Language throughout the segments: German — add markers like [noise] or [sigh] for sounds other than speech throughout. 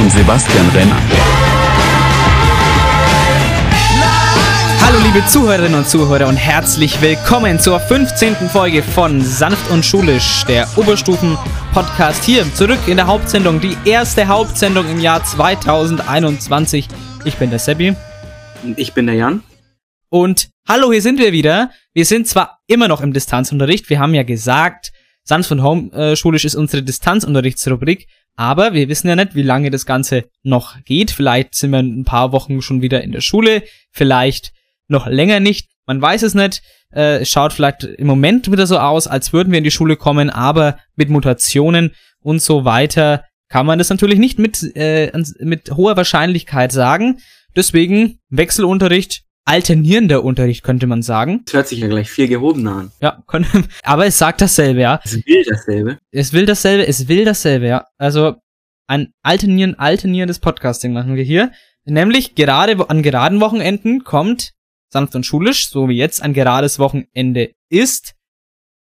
und Sebastian Renner. Hallo liebe Zuhörerinnen und Zuhörer und herzlich willkommen zur 15. Folge von Sanft und Schulisch, der Oberstufen-Podcast hier zurück in der Hauptsendung, die erste Hauptsendung im Jahr 2021. Ich bin der Seppi. Und ich bin der Jan. Und hallo, hier sind wir wieder. Wir sind zwar immer noch im Distanzunterricht, wir haben ja gesagt, Sanft und Home äh, Schulisch ist unsere Distanzunterrichtsrubrik, aber wir wissen ja nicht, wie lange das Ganze noch geht. Vielleicht sind wir in ein paar Wochen schon wieder in der Schule, vielleicht noch länger nicht. Man weiß es nicht. Äh, es schaut vielleicht im Moment wieder so aus, als würden wir in die Schule kommen, aber mit Mutationen und so weiter kann man das natürlich nicht mit, äh, mit hoher Wahrscheinlichkeit sagen. Deswegen Wechselunterricht, alternierender Unterricht könnte man sagen. Das hört sich ja gleich viel gehobener an. Ja, [laughs] aber es sagt dasselbe, ja. Es will dasselbe. Es will dasselbe, es will dasselbe, ja. Also ein alternieren, alternierendes Podcasting machen wir hier. Nämlich gerade an geraden Wochenenden kommt sanft und schulisch, so wie jetzt ein gerades Wochenende ist.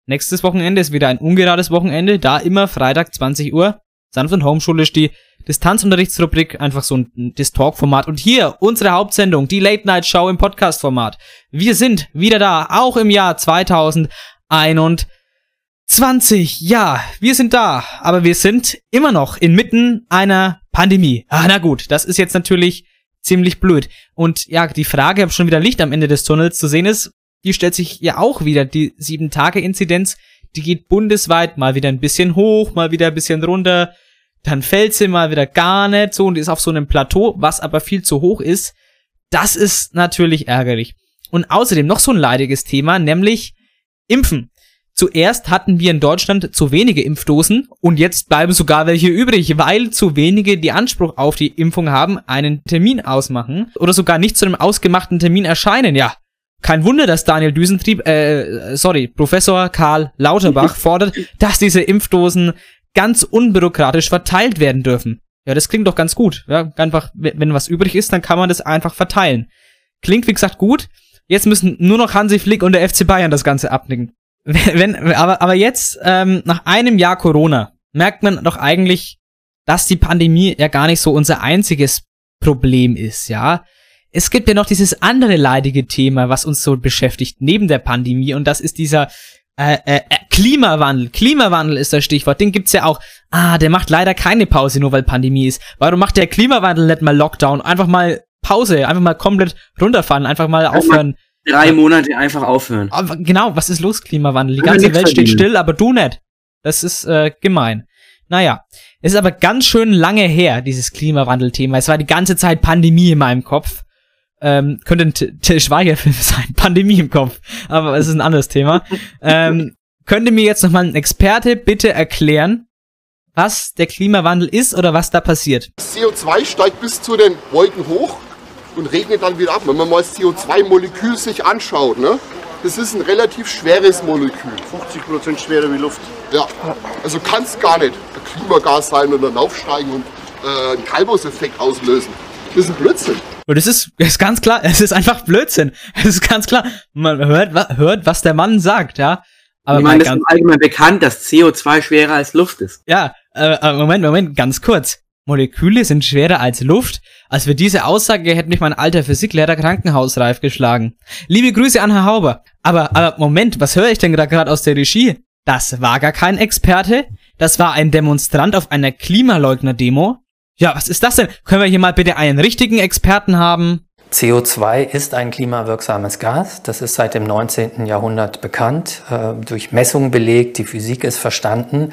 Nächstes Wochenende ist wieder ein ungerades Wochenende, da immer Freitag 20 Uhr. Sanft und homeschulisch die Distanzunterrichtsrubrik, einfach so ein Distalk-Format. Und hier unsere Hauptsendung, die Late-Night-Show im Podcast-Format. Wir sind wieder da, auch im Jahr 2021. Ja, wir sind da, aber wir sind immer noch inmitten einer Pandemie. Ah, na gut, das ist jetzt natürlich ziemlich blöd. Und ja, die Frage, ob schon wieder Licht am Ende des Tunnels zu sehen ist, die stellt sich ja auch wieder. Die 7-Tage-Inzidenz, die geht bundesweit mal wieder ein bisschen hoch, mal wieder ein bisschen runter. Dann fällt sie mal wieder gar nicht so und ist auf so einem Plateau, was aber viel zu hoch ist. Das ist natürlich ärgerlich. Und außerdem noch so ein leidiges Thema, nämlich Impfen. Zuerst hatten wir in Deutschland zu wenige Impfdosen und jetzt bleiben sogar welche übrig, weil zu wenige, die Anspruch auf die Impfung haben, einen Termin ausmachen oder sogar nicht zu einem ausgemachten Termin erscheinen. Ja, kein Wunder, dass Daniel Düsentrieb, äh, sorry, Professor Karl Lauterbach [laughs] fordert, dass diese Impfdosen ganz unbürokratisch verteilt werden dürfen. Ja, das klingt doch ganz gut. Ja, einfach, wenn was übrig ist, dann kann man das einfach verteilen. Klingt, wie gesagt, gut. Jetzt müssen nur noch Hansi Flick und der FC Bayern das Ganze abnicken. [laughs] Wenn, aber, aber jetzt, ähm, nach einem Jahr Corona, merkt man doch eigentlich, dass die Pandemie ja gar nicht so unser einziges Problem ist, ja. Es gibt ja noch dieses andere leidige Thema, was uns so beschäftigt, neben der Pandemie, und das ist dieser äh, äh, Klimawandel. Klimawandel ist das Stichwort. Den gibt's ja auch. Ah, der macht leider keine Pause, nur weil Pandemie ist. Warum macht der Klimawandel nicht mal Lockdown? Einfach mal Pause, einfach mal komplett runterfahren, einfach mal aufhören. Drei Monate einfach aufhören. Aber genau, was ist los, Klimawandel? Die ganze Welt steht still, aber du nicht. Das ist äh, gemein. Naja, es ist aber ganz schön lange her, dieses Klimawandel-Thema. Es war die ganze Zeit Pandemie in meinem Kopf. Ähm, könnte ein Till Schweiger-Film [laughs] sein, Pandemie im Kopf. Aber es ist ein anderes Thema. [laughs] ähm, könnte mir jetzt nochmal ein Experte bitte erklären, was der Klimawandel ist oder was da passiert? CO2 steigt bis zu den Wolken hoch und regnet dann wieder ab. Wenn man mal das CO2-Molekül sich anschaut, ne? das ist ein relativ schweres Molekül. 50% schwerer wie Luft. Ja, also kann es gar nicht ein Klimagas sein und dann aufsteigen und äh, einen Kalbus-Effekt auslösen. Das ist ein Blödsinn. Und es ist, ist ganz klar, [laughs] es ist einfach Blödsinn. Es ist ganz klar. Man hört, hört was der Mann sagt, ja. Aber ich meine, das ist allgemein bekannt, dass CO2 schwerer als Luft ist. Ja, äh, Moment, Moment, ganz kurz. Moleküle sind schwerer als Luft. Als für diese Aussage hätte mich mein alter Physiklehrer krankenhausreif geschlagen. Liebe Grüße an Herr Hauber. Aber, aber Moment, was höre ich denn gerade aus der Regie? Das war gar kein Experte. Das war ein Demonstrant auf einer Klimaleugner-Demo. Ja, was ist das denn? Können wir hier mal bitte einen richtigen Experten haben? CO2 ist ein klimawirksames Gas. Das ist seit dem 19. Jahrhundert bekannt, äh, durch Messungen belegt, die Physik ist verstanden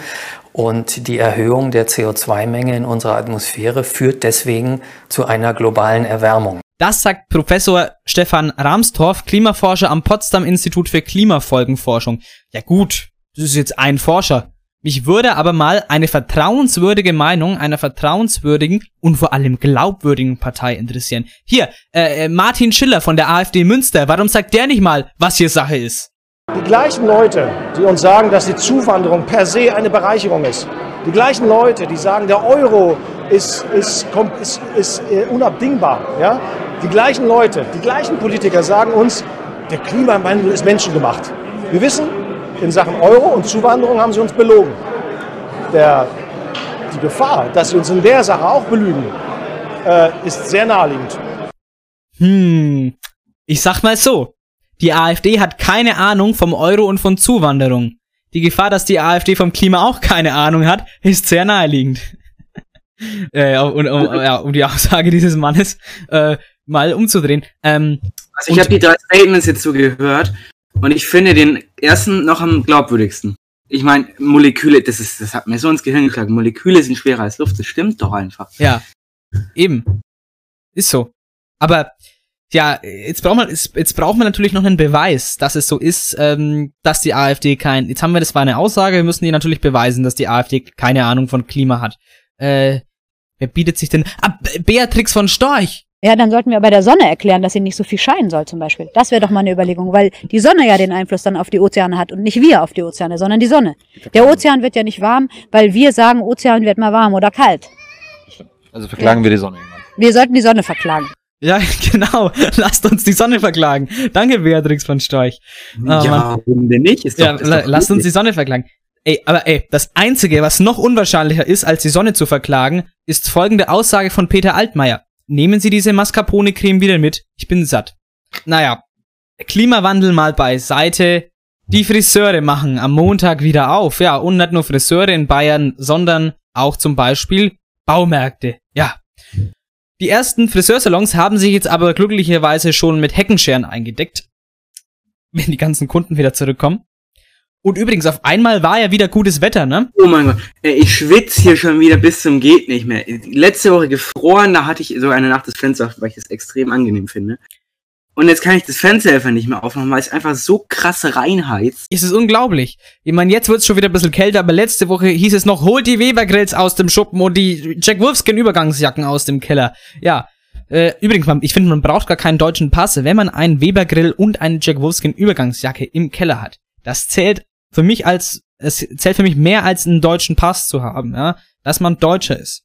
und die Erhöhung der CO2-Menge in unserer Atmosphäre führt deswegen zu einer globalen Erwärmung. Das sagt Professor Stefan Ramstorff, Klimaforscher am Potsdam Institut für Klimafolgenforschung. Ja gut, das ist jetzt ein Forscher. Mich würde aber mal eine vertrauenswürdige Meinung einer vertrauenswürdigen und vor allem glaubwürdigen Partei interessieren. Hier, äh, äh, Martin Schiller von der AfD Münster, warum sagt der nicht mal, was hier Sache ist? Die gleichen Leute, die uns sagen, dass die Zuwanderung per se eine Bereicherung ist, die gleichen Leute, die sagen, der Euro ist, ist, ist, ist äh, unabdingbar, ja? die gleichen Leute, die gleichen Politiker sagen uns, der Klimawandel ist menschengemacht. Wir wissen, in Sachen Euro und Zuwanderung haben sie uns belogen. Der, die Gefahr, dass sie uns in der Sache auch belügen, äh, ist sehr naheliegend. Hm, ich sag mal so. Die AfD hat keine Ahnung vom Euro und von Zuwanderung. Die Gefahr, dass die AfD vom Klima auch keine Ahnung hat, ist sehr naheliegend. [laughs] äh, um, um, ja, um die Aussage dieses Mannes äh, mal umzudrehen. Ähm, Also ich habe die drei Statements jetzt so gehört und ich finde den ersten noch am glaubwürdigsten. Ich meine, Moleküle, das ist, das hat mir so ins Gehirn geschlagen. Moleküle sind schwerer als Luft, das stimmt doch einfach. Ja, eben. Ist so. Aber ja, jetzt braucht man jetzt braucht man natürlich noch einen Beweis, dass es so ist, ähm, dass die AfD kein. Jetzt haben wir das war eine Aussage, wir müssen die natürlich beweisen, dass die AfD keine Ahnung von Klima hat. Äh, wer bietet sich denn? Ah, Be- Beatrix von Storch. Ja, dann sollten wir bei der Sonne erklären, dass sie nicht so viel scheinen soll zum Beispiel. Das wäre doch mal eine Überlegung, weil die Sonne ja den Einfluss dann auf die Ozeane hat und nicht wir auf die Ozeane, sondern die Sonne. Der Ozean wird ja nicht warm, weil wir sagen, Ozean wird mal warm oder kalt. Also verklagen wir die Sonne irgendwann. Wir sollten die Sonne verklagen. Ja, [laughs] genau. Lasst uns die Sonne verklagen. Danke, Beatrix von Storch. Ja, Mann. warum denn nicht? Ist Ja, doch, ist la doch lasst uns die. Sonne verklagen. Ey, aber ey, das Einzige, was noch unwahrscheinlicher ist, als die Sonne zu verklagen, ist folgende Aussage von Peter Altmaier. Nehmen Sie diese Mascarpone-Creme wieder mit. Ich bin satt. Naja, Klimawandel mal beiseite. Die Friseure machen am Montag wieder auf. Ja, und nicht nur Friseure in Bayern, sondern auch zum Beispiel Baumärkte. Ja. Die ersten Friseursalons haben sich jetzt aber glücklicherweise schon mit Heckenscheren eingedeckt. Wenn die ganzen Kunden wieder zurückkommen. Und übrigens, auf einmal war ja wieder gutes Wetter, ne? Oh mein Gott, ich schwitze hier schon wieder bis zum geht nicht mehr. Letzte Woche gefroren, da hatte ich so eine Nacht das Fenster, auf, weil ich das extrem angenehm finde. Und jetzt kann ich das Fenster einfach nicht mehr aufmachen, weil es einfach so krass reinheizt. Es ist unglaublich. Ich meine, jetzt wird's schon wieder ein bisschen kälter, aber letzte Woche hieß es noch, holt die Weber-Grills aus dem Schuppen und die Jack Wolfskin Übergangsjacken aus dem Keller. Ja. Äh, übrigens, man- ich finde, man braucht gar keinen deutschen Pass, wenn man einen Weber-Grill und eine Jack Wolfskin Übergangsjacke im Keller hat. Das zählt für mich als, es zählt für mich mehr als einen deutschen Pass zu haben, ja. Dass man Deutscher ist.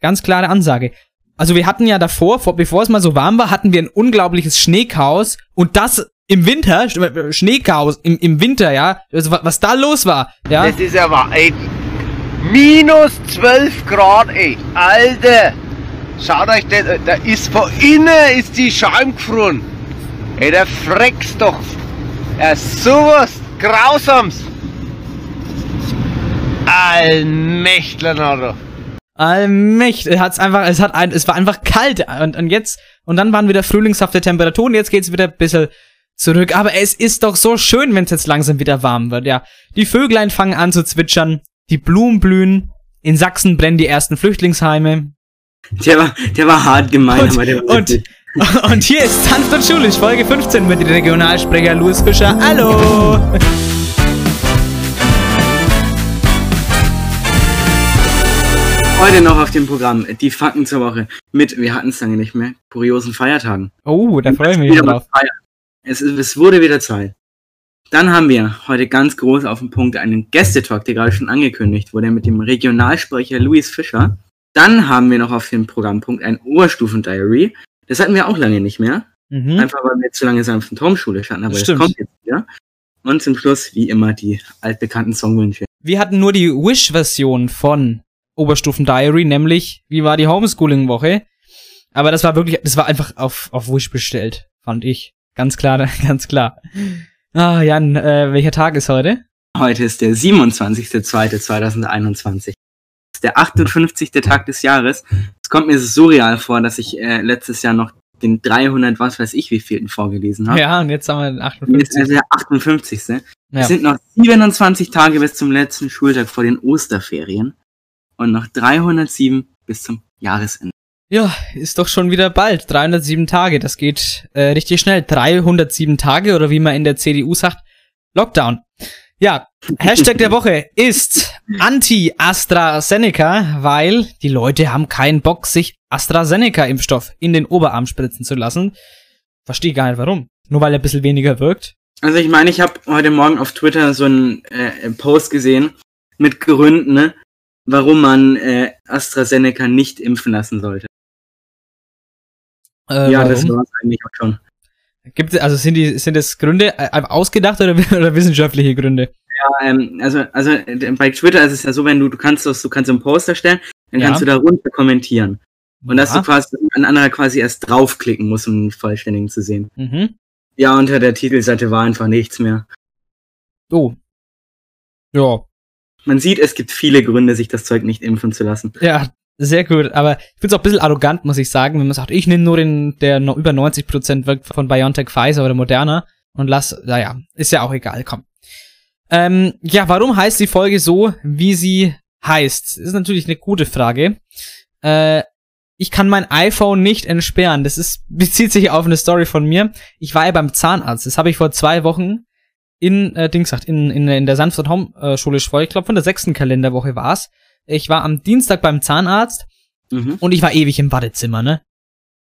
Ganz klare Ansage. Also wir hatten ja davor, vor, bevor es mal so warm war, hatten wir ein unglaubliches Schneechaos und das im Winter, Sch- Schneechaos im, im Winter, ja, also wa- was da los war, ja. Das ist aber, ey, minus 12 Grad, ey, Alter. Schaut euch das, äh, da ist von innen ist die Scheibe gefroren. Ey, der freckst doch. Ja, sowas Grausams. Allmächtler, Nado. Allmächtig, hat's einfach, es hat ein, es war einfach kalt und, und jetzt, und dann waren wieder frühlingshafte Temperaturen, jetzt geht's wieder ein bisschen zurück, aber es ist doch so schön, wenn es jetzt langsam wieder warm wird, ja. Die Vöglein fangen an zu zwitschern, die Blumen blühen, in Sachsen brennen die ersten Flüchtlingsheime, Der war, der war hart gemein, Und- aber der war und- [laughs] und hier ist Sanft und Schulisch, Folge 15 mit dem Regionalsprecher Louis Fischer. Hallo! heute noch auf dem Programm die Fakten zur Woche mit, wir hatten es lange nicht mehr, kuriosen Feiertagen. Oh, da freue ich mich drauf. Es, ist, es wurde wieder Zeit. Dann haben wir heute ganz groß auf dem Punkt einen Gästetalk, der gerade schon angekündigt wurde, mit dem Regionalsprecher Luis Fischer. Dann haben wir noch auf dem Programmpunkt ein Oberstufen-Diary. Das hatten wir auch lange nicht mehr. Mhm. Einfach weil wir zu lange sanften Turmschule standen, aber das Stimmt. kommt jetzt wieder. Und zum Schluss, wie immer, die altbekannten Songwünsche. Wir hatten nur die Wish-Version von Oberstufen Diary, nämlich, wie war die Homeschooling-Woche? Aber das war wirklich, das war einfach auf, auf Wish bestellt, fand ich. Ganz klar, [laughs] ganz klar. Ah, Jan, äh, welcher Tag ist heute? Heute ist der 27.02.2021. Ist der 58. Tag des Jahres. Es kommt mir surreal vor, dass ich äh, letztes Jahr noch den 300, was weiß ich, wie vielten vorgelesen habe. Ja, und jetzt haben wir den Und Jetzt 58. ist der 58. Es Ja. sind noch 27 Tage bis zum letzten Schultag vor den Osterferien und noch 307 bis zum Jahresende. ja, ist doch schon wieder bald. 307 Tage, das geht äh, richtig schnell. 307 Tage oder wie man in der CDU sagt, Lockdown. Ja, Hashtag der Woche ist Anti-AstraZeneca, weil die Leute haben keinen Bock, sich AstraZeneca-Impfstoff in den Oberarm spritzen zu lassen. Verstehe gar nicht warum. Nur weil er ein bisschen weniger wirkt. Also ich meine, ich habe heute Morgen auf Twitter so einen äh, Post gesehen mit Gründen, ne, warum man äh, AstraZeneca nicht impfen lassen sollte. Äh, ja, warum? das war es eigentlich auch schon. Gibt also sind die sind das Gründe äh, ausgedacht oder, [laughs] oder wissenschaftliche Gründe? Ja, ähm, also, also bei Twitter ist es ja so, wenn du, du kannst das, du kannst so einen Poster stellen, dann Ja. kannst du darunter kommentieren. Und dass Ja. du quasi ein anderer quasi erst draufklicken musst, um den vollständigen zu sehen. Mhm. Ja, unter der Titelseite war einfach nichts mehr. Oh. Ja. Man sieht, es gibt viele Gründe, sich das Zeug nicht impfen zu lassen. Ja, sehr gut. Aber ich finde es auch ein bisschen arrogant, muss ich sagen, wenn man sagt, ich nehme nur den, der noch über 90% wirkt von BioNTech, Pfizer oder Moderna und lass, naja, ist ja auch egal, komm. Ähm, ja, warum heißt die Folge so, wie sie heißt? Ist natürlich eine gute Frage. Äh, ich kann mein iPhone nicht entsperren. Das ist, [laughs] bezieht sich auf eine Story von mir. Ich war ja beim Zahnarzt. Das habe ich vor zwei Wochen in, äh, Dings gesagt, in, in, in der Sanford Home äh, Schule vor. Ich glaube, von der sechsten Kalenderwoche war's. Ich war am Dienstag beim Zahnarzt Mhm. und ich war ewig im Wartezimmer, ne?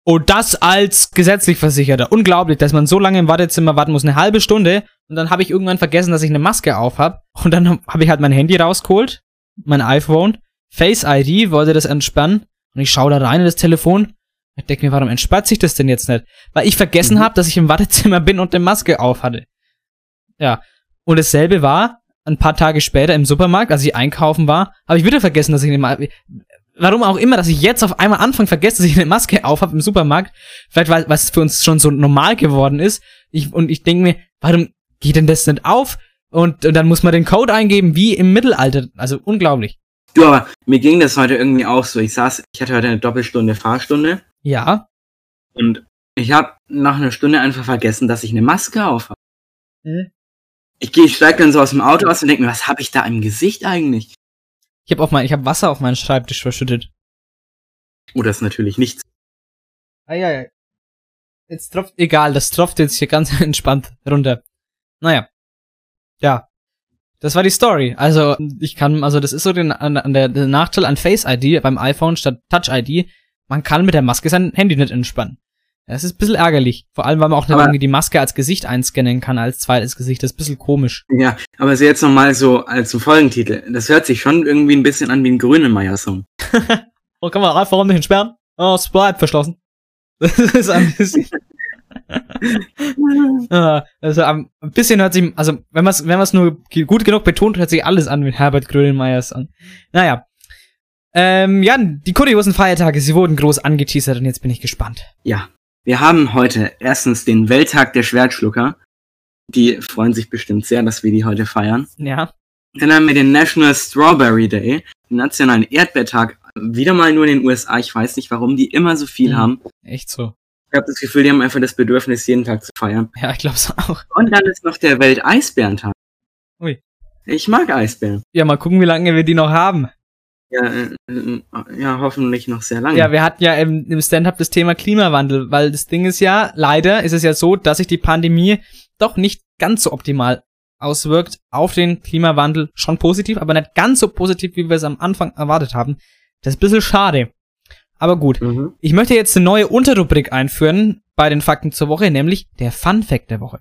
Und das als gesetzlich Versicherter. Unglaublich, dass man so lange im Wartezimmer warten muss, eine halbe Stunde. Und dann habe ich irgendwann vergessen, dass ich eine Maske auf habe. Und dann habe ich halt mein Handy rausgeholt, mein iPhone, Face ID, wollte das entspannen. Und ich schaue da rein in das Telefon. Ich denke mir, warum entspannt sich das denn jetzt nicht? Weil ich vergessen habe, dass ich im Wartezimmer [laughs] bin und eine Maske auf hatte. Ja. Und dasselbe war, ein paar Tage später im Supermarkt, als ich einkaufen war, habe ich wieder vergessen, dass ich eine Maske. Warum auch immer, dass ich jetzt auf einmal anfange, vergesse, dass ich eine Maske auf habe im Supermarkt. Vielleicht, weil es für uns schon so normal geworden ist. Ich, und ich denke mir, warum geht denn das nicht auf? Und, und dann muss man den Code eingeben, wie im Mittelalter. Also unglaublich. Du, aber mir ging das heute irgendwie auch so. Ich saß, ich hatte heute eine Doppelstunde Fahrstunde Ja. und ich habe nach einer Stunde einfach vergessen, dass ich eine Maske auf habe. Mhm. Ich gehe, ich steig dann so aus dem Auto aus und denke mir, was habe ich da im Gesicht eigentlich? Ich habe auf mein, ich habe Wasser auf meinen Schreibtisch verschüttet. Oh, das ist natürlich nichts. Ah, ja, ja. Jetzt tropft, egal, das tropft jetzt hier ganz [laughs] entspannt runter. Naja. Ja. Das war die Story. Also, ich kann, also, das ist so den, an, an der, der Nachteil an Face ID beim iPhone statt Touch ID. Man kann mit der Maske sein Handy nicht entspannen. Das ist ein bisschen ärgerlich. Vor allem, weil man auch Aber- irgendwie die Maske als Gesicht einscannen kann, als zweites Gesicht. Das ist ein bisschen komisch. Ja, aber so jetzt nochmal so als so Folgentitel. Das hört sich schon irgendwie ein bisschen an wie ein Grünemeyer-Song. [laughs] Oh, kann man iPhone nicht entsperren? Oh, bleibt verschlossen. [laughs] Das ist ein bisschen. [laughs] Ah, also ein bisschen hört sich, also wenn man es wenn man's nur gut genug betont, hört sich alles an wie Herbert Grönemeyer an. Naja. Ähm, ja, die kuriosen Feiertage, sie wurden groß angeteasert und jetzt bin ich gespannt. Ja, wir haben heute erstens den Welttag der Schwertschlucker. Die freuen sich bestimmt sehr, dass wir die heute feiern. Ja. Dann haben wir den National Strawberry Day, den nationalen Erdbeertag. Wieder mal nur in den USA. Ich weiß nicht, warum die immer so viel Mhm. haben. Echt so. Ich habe das Gefühl, die haben einfach das Bedürfnis, jeden Tag zu feiern. Ja, ich glaub's auch. Und dann ist noch der Welteisbärentag. Ui. Ich mag Eisbären. Ja, mal gucken, wie lange wir die noch haben. Ja, äh, äh, ja hoffentlich noch sehr lange. Ja, wir hatten ja im, im Stand-up das Thema Klimawandel, weil das Ding ist ja, leider ist es ja so, dass sich die Pandemie doch nicht ganz so optimal auswirkt auf den Klimawandel. Schon positiv, aber nicht ganz so positiv, wie wir es am Anfang erwartet haben. Das ist ein bisschen schade. Aber gut. Mhm. Ich möchte jetzt eine neue Unterrubrik einführen bei den Fakten zur Woche, nämlich der Fun Fact der Woche.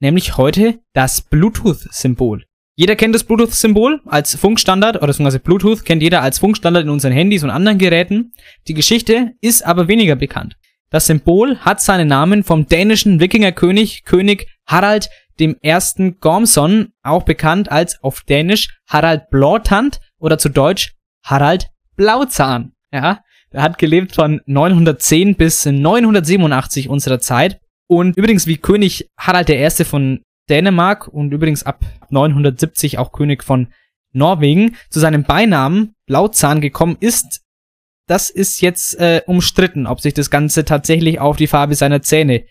Nämlich heute das Bluetooth-Symbol. Jeder kennt das Bluetooth-Symbol als Funkstandard, oder beziehungsweise Bluetooth kennt jeder als Funkstandard in unseren Handys und anderen Geräten. Die Geschichte ist aber weniger bekannt. Das Symbol hat seinen Namen vom dänischen Wikingerkönig König Harald dem ersten Gormson, auch bekannt als auf Dänisch Harald Blåtand oder zu Deutsch Harald Blauzahn. Ja, er hat gelebt von 910 bis 987 unserer Zeit. Und übrigens wie König Harald I. von Dänemark und übrigens ab 970 auch König von Norwegen zu seinem Beinamen Blauzahn gekommen ist, das ist jetzt äh, umstritten, ob sich das Ganze tatsächlich auf die Farbe seiner Zähne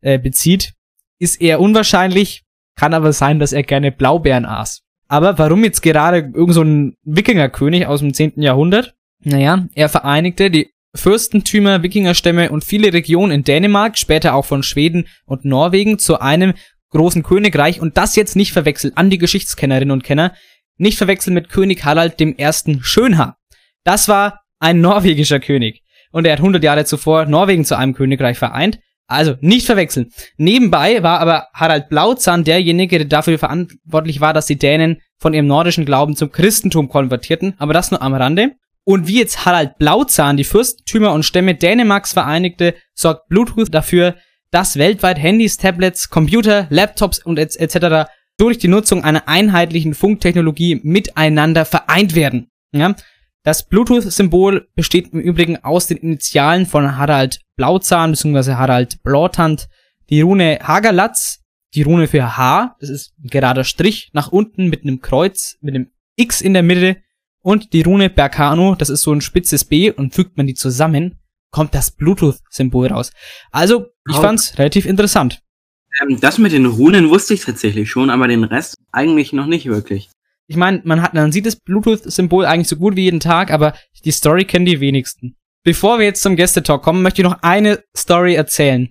äh, bezieht. Ist eher unwahrscheinlich, kann aber sein, dass er gerne Blaubeeren aß. Aber warum jetzt gerade irgend so ein Wikingerkönig aus dem 10. Jahrhundert? Naja, er vereinigte die Fürstentümer, Wikingerstämme und viele Regionen in Dänemark, später auch von Schweden und Norwegen zu einem großen Königreich und das jetzt nicht verwechseln an die Geschichtskennerinnen und Kenner, nicht verwechseln mit König Harald dem ersten Schönhaar. Das war ein norwegischer König und er hat 100 Jahre zuvor Norwegen zu einem Königreich vereint. Also nicht verwechseln. Nebenbei war aber Harald Blauzahn derjenige, der dafür verantwortlich war, dass die Dänen von ihrem nordischen Glauben zum Christentum konvertierten, aber das nur am Rande. Und wie jetzt Harald Blauzahn die Fürstentümer und Stämme Dänemarks vereinigte, sorgt Bluetooth dafür, dass weltweit Handys, Tablets, Computer, Laptops und etc. durch die Nutzung einer einheitlichen Funktechnologie miteinander vereint werden. Ja? Das Bluetooth-Symbol besteht im Übrigen aus den Initialen von Harald Blauzahn bzw. Harald Blautant, die Rune Hagerlatz, die Rune für H, das ist ein gerader Strich nach unten mit einem Kreuz, mit einem X in der Mitte und die Rune Berkano, das ist so ein spitzes B und fügt man die zusammen, kommt das Bluetooth-Symbol raus. Also, ich fand's relativ interessant. Ähm, das mit den Runen wusste ich tatsächlich schon, aber den Rest eigentlich noch nicht wirklich. Ich meine, man hat, man sieht das Bluetooth-Symbol eigentlich so gut wie jeden Tag, aber die Story kennen die wenigsten. Bevor wir jetzt zum Gästetalk kommen, möchte ich noch eine Story erzählen.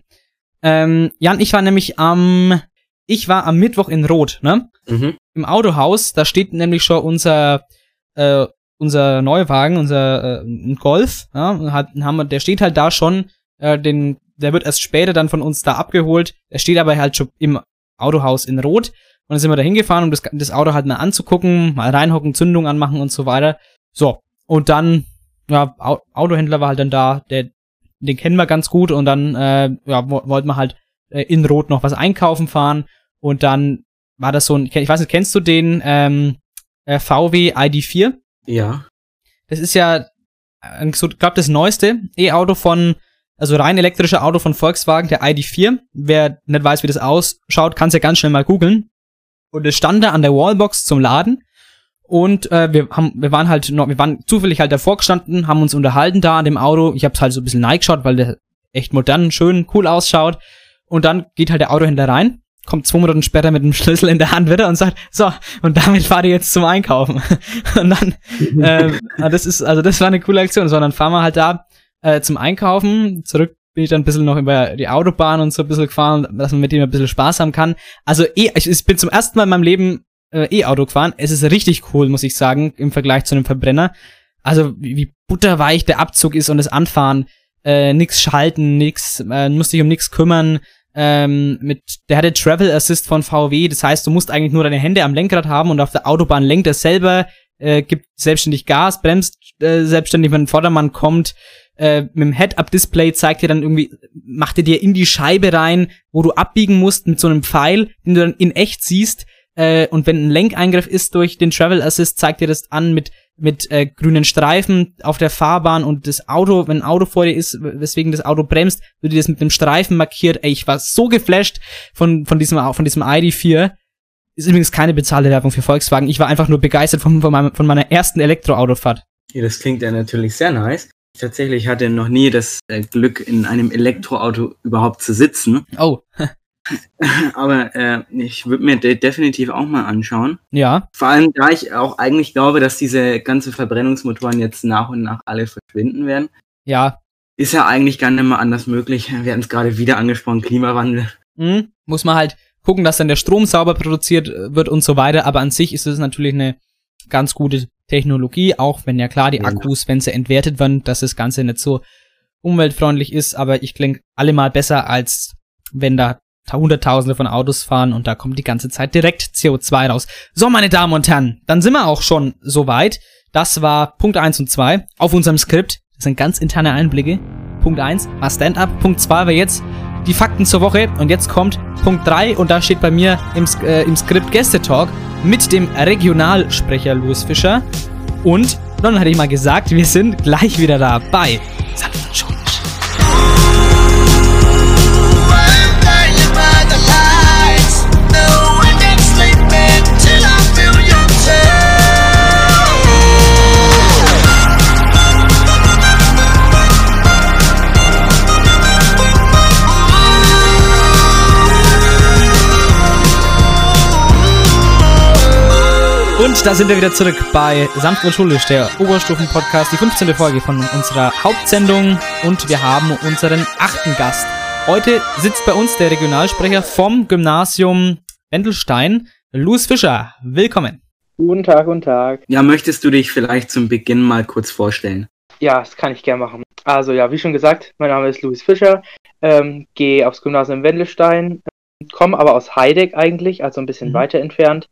Ähm, Jan, ich war nämlich am, ich war am Mittwoch in Rot, ne? Mhm. Im Autohaus, da steht nämlich schon unser, äh, unser Neuwagen, unser äh, Golf, ja, hat, haben wir, der steht halt da schon, äh, den, der wird erst später dann von uns da abgeholt. Der steht aber halt schon im Autohaus in Rot. Und dann sind wir da hingefahren, um das, das Auto halt mal anzugucken, mal reinhocken, Zündung anmachen und so weiter. So. Und dann, ja, Au Autohändler war halt dann da, der, den kennen wir ganz gut und dann, äh, ja, wo- wollten wir halt äh, in Rot noch was einkaufen fahren und dann war das so ein, ich weiß nicht, kennst du den, ähm, äh, VW ID4? Ja. Das ist ja, äh, so, glaub, das neueste E-Auto von, also rein elektrische Auto von Volkswagen, der ID4. Wer nicht weiß, wie das ausschaut, kann es ja ganz schnell mal googeln. Und es stand da an der Wallbox zum Laden. Und äh, wir haben, wir waren halt noch, wir waren zufällig halt davor gestanden, haben uns unterhalten da an dem Auto. Ich hab's halt so ein bisschen neigeschaut, weil der echt modern, schön, cool ausschaut. Und dann geht halt der Autohändler rein, kommt zwei Minuten später mit dem Schlüssel in der Hand wieder und sagt, so, und damit fahrt ihr jetzt zum Einkaufen. [laughs] und dann, ähm, [laughs] ah, das ist, also das war eine coole Aktion. So, dann fahren wir halt da äh, zum Einkaufen. Zurück bin ich dann ein bisschen noch über die Autobahn und so ein bisschen gefahren, dass man mit dem ein bisschen Spaß haben kann. Also eh, ich, ich bin zum ersten Mal in meinem Leben äh, E-Auto gefahren. Es ist richtig cool, muss ich sagen, im Vergleich zu einem Verbrenner. Also wie, wie butterweich der Abzug ist und das Anfahren. Äh, nix schalten, nix, äh, musst dich um nix kümmern. Ähm, mit, der hatte Travel Assist von VW, das heißt, du musst eigentlich nur deine Hände am Lenkrad haben und auf der Autobahn lenkt er selber, äh, gibt selbstständig Gas, bremst äh, selbstständig, wenn ein Vordermann kommt. Äh, mit dem Head-Up-Display zeigt dir dann irgendwie, macht er dir in die Scheibe rein, wo du abbiegen musst mit so einem Pfeil, den du dann in echt siehst. Äh, und wenn ein Lenkeingriff ist durch den Travel Assist, zeigt dir das an mit mit äh, grünen Streifen auf der Fahrbahn und das Auto, wenn ein Auto vor dir ist, weswegen das Auto bremst, wird dir das mit einem Streifen markiert. Ey, ich war so geflasht von von diesem von diesem ID4. Ist übrigens keine bezahlte Werbung für Volkswagen. Ich war einfach nur begeistert von, von, meinem, von meiner ersten Elektroautofahrt. Ja, das klingt ja natürlich sehr nice. Ich tatsächlich hatte noch nie das äh, Glück, in einem Elektroauto überhaupt zu sitzen. Oh. [laughs] Aber äh, ich würde mir de definitiv auch mal anschauen. Ja. Vor allem, da ich auch eigentlich glaube, dass diese ganzen Verbrennungsmotoren jetzt nach und nach alle verschwinden werden. Ja. Ist ja eigentlich gar nicht mehr anders möglich. Wir hatten es gerade wieder angesprochen, Klimawandel. Mhm. Muss man halt gucken, dass dann der Strom sauber produziert äh, wird und so weiter. Aber an sich ist es natürlich eine ganz gute Technologie, auch wenn ja klar die Akkus, wenn sie entwertet werden, dass das Ganze nicht so umweltfreundlich ist. Aber ich klinge allemal besser, als wenn da Hunderttausende von Autos fahren und da kommt die ganze Zeit direkt CO2 raus. So, meine Damen und Herren, dann sind wir auch schon soweit. Das war Punkt 1 und 2 auf unserem Skript. Das sind ganz interne Einblicke. Punkt 1 war Stand-up. Punkt 2 war jetzt die Fakten zur Woche. Und jetzt kommt Punkt 3 und da steht bei mir im, äh, im Skript Gästetalk mit dem Regionalsprecher Louis Fischer. Und dann hatte ich mal gesagt, wir sind gleich wieder da bei Sanft und Schonisch. Und da sind wir wieder zurück bei Sanft und Schulisch, der Oberstufen-Podcast, die 15. Folge von unserer Hauptsendung. Und wir haben unseren achten Gast. Heute sitzt bei uns der Regionalsprecher vom Gymnasium Wendelstein, Louis Fischer. Willkommen. Guten Tag, guten Tag. Ja, möchtest du dich vielleicht zum Beginn mal kurz vorstellen? Ja, das kann ich gerne machen. Also ja, wie schon gesagt, mein Name ist Louis Fischer, ähm, gehe aufs Gymnasium Wendelstein, ähm, komme aber aus Heideck eigentlich, also ein bisschen Mhm. weiter entfernt.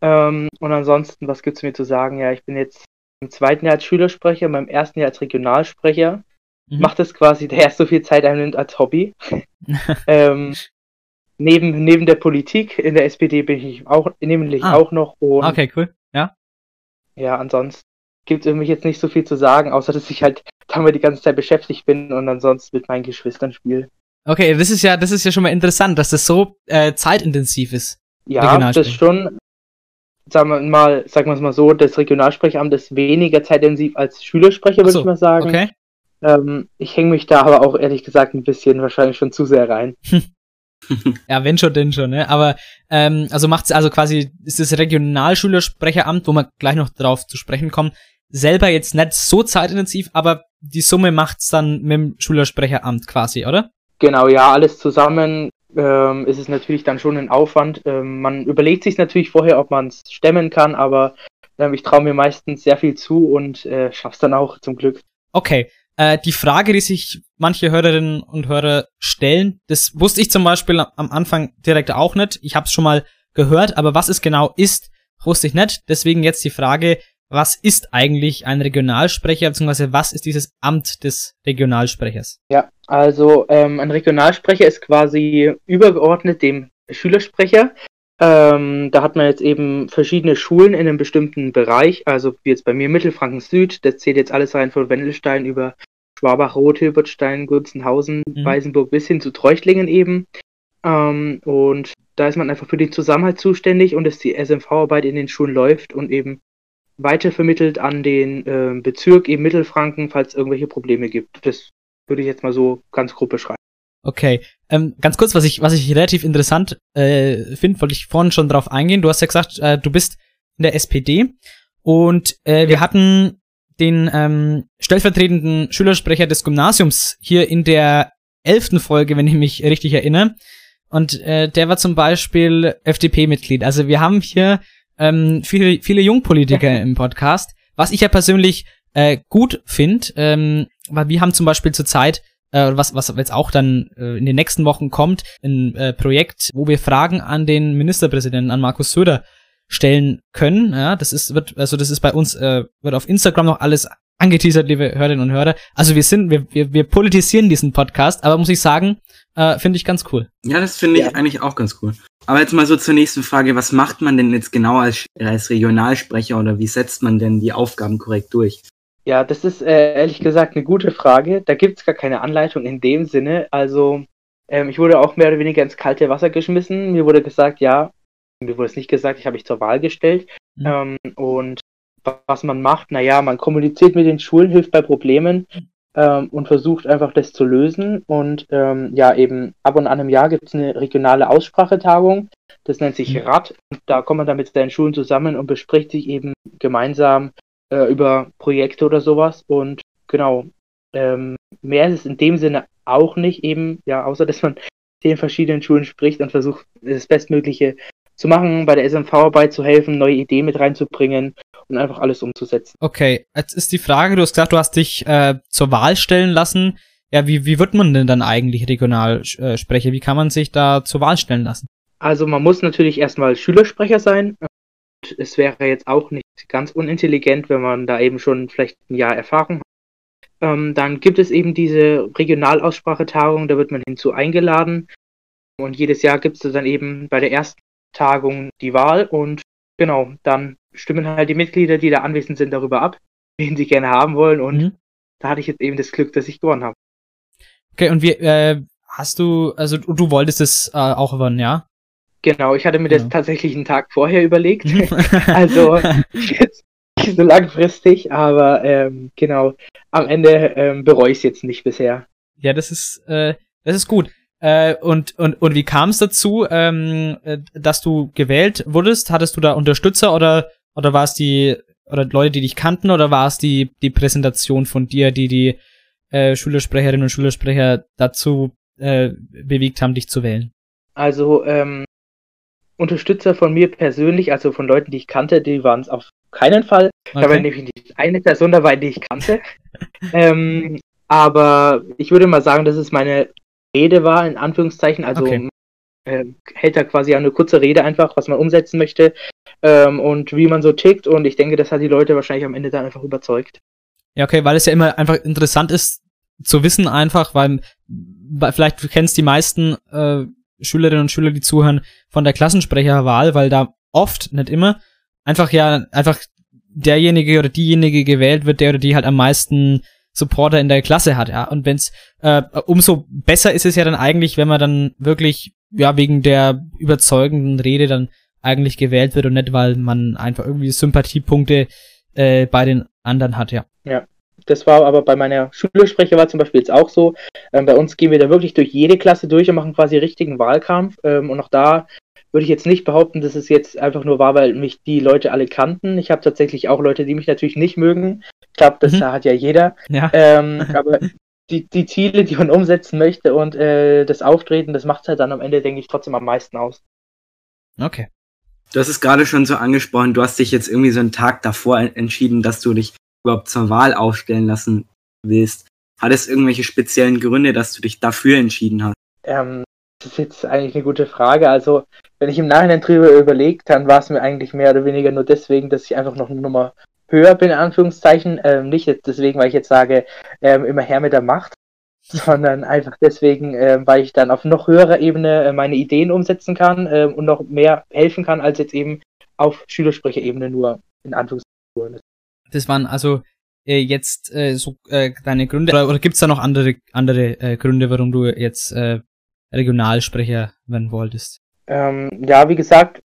Ähm, und ansonsten, was gibt's mir zu sagen? Ja, ich bin jetzt im zweiten Jahr als Schülersprecher, beim ersten Jahr als Regionalsprecher. Mhm. Macht es quasi, der erst so viel Zeit einnimmt als Hobby. [laughs] ähm, neben, neben der Politik in der SPD bin ich auch, nämlich Ah. auch noch. Und Okay, cool. Ja. ja, ansonsten gibt es irgendwie jetzt nicht so viel zu sagen, außer dass ich halt [laughs] damit die ganze Zeit beschäftigt bin und ansonsten mit meinen Geschwistern spiele. Okay, das ist ja, das ist ja schon mal interessant, dass das so äh, zeitintensiv ist. Ja, das schon, sagen wir mal, sagen wir es mal so, das Regionalsprecheramt ist weniger zeitintensiv als Schülersprecher, würde so, ich mal sagen. Okay. Ähm, ich hänge mich da aber auch ehrlich gesagt ein bisschen wahrscheinlich schon zu sehr rein. [laughs] Ja, wenn schon, denn schon, ne? Aber ähm, also macht's also quasi ist das Regionalschülersprecheramt, wo wir gleich noch drauf zu sprechen kommen, selber jetzt nicht so zeitintensiv, aber die Summe macht's dann mit dem Schülersprecheramt quasi, oder? Genau, ja, alles zusammen ähm, ist es natürlich dann schon ein Aufwand. Ähm, man überlegt sich natürlich vorher, ob man es stemmen kann, aber ähm, ich traue mir meistens sehr viel zu und äh, schaff's dann auch zum Glück. Okay. Äh, die Frage, die sich manche Hörerinnen und Hörer stellen, das wusste ich zum Beispiel am- Anfang direkt auch nicht. Ich habe es schon mal gehört, aber was es genau ist, wusste ich nicht. Deswegen jetzt die Frage, was ist eigentlich ein Regionalsprecher, beziehungsweise was ist dieses Amt des Regionalsprechers? Ja, also ähm, ein Regionalsprecher ist quasi übergeordnet dem Schülersprecher. Ähm, da hat man jetzt eben verschiedene Schulen in einem bestimmten Bereich, also wie jetzt bei mir Mittelfranken Süd, das zählt jetzt alles rein von Wendelstein über Schwabach, Roth, Hilbertstein, Gunzenhausen, Mhm. Weißenburg bis hin zu Treuchtlingen eben. Ähm, und da ist man einfach für den Zusammenhalt zuständig und dass die SMV-Arbeit in den Schulen läuft und eben weitervermittelt an den ähm, Bezirk eben Mittelfranken, falls es irgendwelche Probleme gibt. Das würde ich jetzt mal so ganz grob beschreiben. Okay, ähm, ganz kurz, was ich, was ich relativ interessant äh, finde, wollte ich vorhin schon drauf eingehen. Du hast ja gesagt, äh, du bist in der SPD und äh, wir hatten den ähm, stellvertretenden Schülersprecher des Gymnasiums hier in der elften Folge, wenn ich mich richtig erinnere. Und äh, der war zum Beispiel FDP-Mitglied. Also wir haben hier ähm, viele, viele Jungpolitiker [laughs] im Podcast, was ich ja persönlich äh, gut finde, ähm, weil wir haben zum Beispiel zurzeit äh, was, was jetzt auch dann äh, in den nächsten Wochen kommt, ein äh, Projekt, wo wir Fragen an den Ministerpräsidenten, an Markus Söder stellen können. Ja, das ist, wird, also das ist bei uns, äh, wird auf Instagram noch alles angeteasert, liebe Hörerinnen und Hörer. Also wir sind, wir, wir, wir politisieren diesen Podcast, aber muss ich sagen, äh, finde ich ganz cool. Ja, das finde ich eigentlich auch ganz cool. Aber jetzt mal so zur nächsten Frage. Was macht man denn jetzt genau als, als Regionalsprecher oder wie setzt man denn die Aufgaben korrekt durch? Ja, das ist äh, ehrlich gesagt eine gute Frage. Da gibt es gar keine Anleitung in dem Sinne. Also, ähm, ich wurde auch mehr oder weniger ins kalte Wasser geschmissen. Mir wurde gesagt, ja, mir wurde es nicht gesagt, ich habe mich zur Wahl gestellt. Mhm. Ähm, und wa- was man macht, naja, man kommuniziert mit den Schulen, hilft bei Problemen ähm, und versucht einfach das zu lösen. Und ähm, ja, eben ab und an im Jahr gibt es eine regionale Aussprachetagung. Das nennt sich Mhm. RAD. Und da kommt man dann mit seinen Schulen zusammen und bespricht sich eben gemeinsam äh, über Projekte oder sowas. Und genau, ähm, mehr ist es in dem Sinne auch nicht eben, ja, außer dass man [laughs] den verschiedenen Schulen spricht und versucht, das Bestmögliche zu machen, bei der SMV-Arbeit zu helfen, neue Ideen mit reinzubringen und einfach alles umzusetzen. Okay, jetzt ist die Frage, du hast gesagt, du hast dich äh, zur Wahl stellen lassen. Ja, wie, wie wird man denn dann eigentlich Regionalsprecher? Wie kann man sich da zur Wahl stellen lassen? Also man muss natürlich erstmal Schülersprecher sein. Und es wäre jetzt auch nicht ganz unintelligent, wenn man da eben schon vielleicht ein Jahr Erfahrung hat. Ähm, dann gibt es eben diese Regionalaussprachetagung, da wird man hinzu eingeladen. Und jedes Jahr gibt es dann eben bei der ersten Tagung die Wahl und genau, dann stimmen halt die Mitglieder, die da anwesend sind, darüber ab, [laughs] wen sie gerne haben wollen. Und Mhm. da hatte ich jetzt eben das Glück, dass ich gewonnen habe. Okay, und wie, äh, hast du, also du, wolltest es äh, auch gewonnen, ja? Genau, ich hatte mir Ja. das tatsächlich einen Tag vorher überlegt. [laughs] Also [laughs] jetzt nicht so langfristig, aber ähm, genau, am Ende ähm, bereue ich es jetzt nicht bisher. Ja, das ist, äh, das ist gut. Äh, und, und, und wie kam es dazu, ähm, äh, dass du gewählt wurdest? Hattest du da Unterstützer oder, oder war es die, oder Leute, die dich kannten, oder war es die, die Präsentation von dir, die die äh, Schülersprecherinnen und Schülersprecher dazu äh, bewegt haben, dich zu wählen? Also ähm, Unterstützer von mir persönlich, also von Leuten, die ich kannte, die waren es auf keinen Fall. Da war Okay. nämlich nicht eine Person dabei, die ich kannte. [laughs] ähm, aber ich würde mal sagen, dass es meine Rede war, in Anführungszeichen. Also Okay. ähm, hält da quasi eine kurze Rede einfach, was man umsetzen möchte ähm, und wie man so tickt. Und ich denke, das hat die Leute wahrscheinlich am Ende dann einfach überzeugt. Ja, okay, weil es ja immer einfach interessant ist zu wissen einfach, weil, weil vielleicht du kennst die meisten äh, Schülerinnen und Schüler, die zuhören, von der Klassensprecherwahl, weil da oft, nicht immer, einfach ja, einfach derjenige oder diejenige gewählt wird, der oder die halt am meisten Supporter in der Klasse hat, ja. Und wenn's äh, umso besser ist es ja dann eigentlich, wenn man dann wirklich ja wegen der überzeugenden Rede dann eigentlich gewählt wird und nicht, weil man einfach irgendwie Sympathiepunkte äh, bei den anderen hat, ja. Ja. Das war aber bei meiner Schülersprecher war zum Beispiel jetzt auch so. Ähm, bei uns gehen wir da wirklich durch jede Klasse durch und machen quasi richtigen Wahlkampf. Ähm, und auch da würde ich jetzt nicht behaupten, dass es jetzt einfach nur war, weil mich die Leute alle kannten. Ich habe tatsächlich auch Leute, die mich natürlich nicht mögen. Ich glaube, das mhm. hat ja jeder. Ja. Ähm, [laughs] aber die, die Ziele, die man umsetzen möchte und äh, das Auftreten, das macht halt dann am Ende, denke ich, trotzdem am meisten aus. Okay. Du hast es gerade schon so angesprochen, du hast dich jetzt irgendwie so einen Tag davor entschieden, dass du dich überhaupt zur Wahl aufstellen lassen willst. Hat es irgendwelche speziellen Gründe, dass du dich dafür entschieden hast? Ähm, das ist jetzt eigentlich eine gute Frage. Also, wenn ich im Nachhinein drüber überlegt, dann war es mir eigentlich mehr oder weniger nur deswegen, dass ich einfach noch eine Nummer höher bin, in Anführungszeichen. Ähm, nicht deswegen, weil ich jetzt sage, ähm, immer her mit der Macht, [laughs] sondern einfach deswegen, äh, weil ich dann auf noch höherer Ebene äh, meine Ideen umsetzen kann äh, und noch mehr helfen kann, als jetzt eben auf Schülersprecherebene nur, in Anführungszeichen. Das waren also äh, jetzt äh, so äh, deine Gründe, oder, oder gibt es da noch andere, andere äh, Gründe, warum du jetzt äh, Regionalsprecher werden wolltest? Ähm, ja, wie gesagt,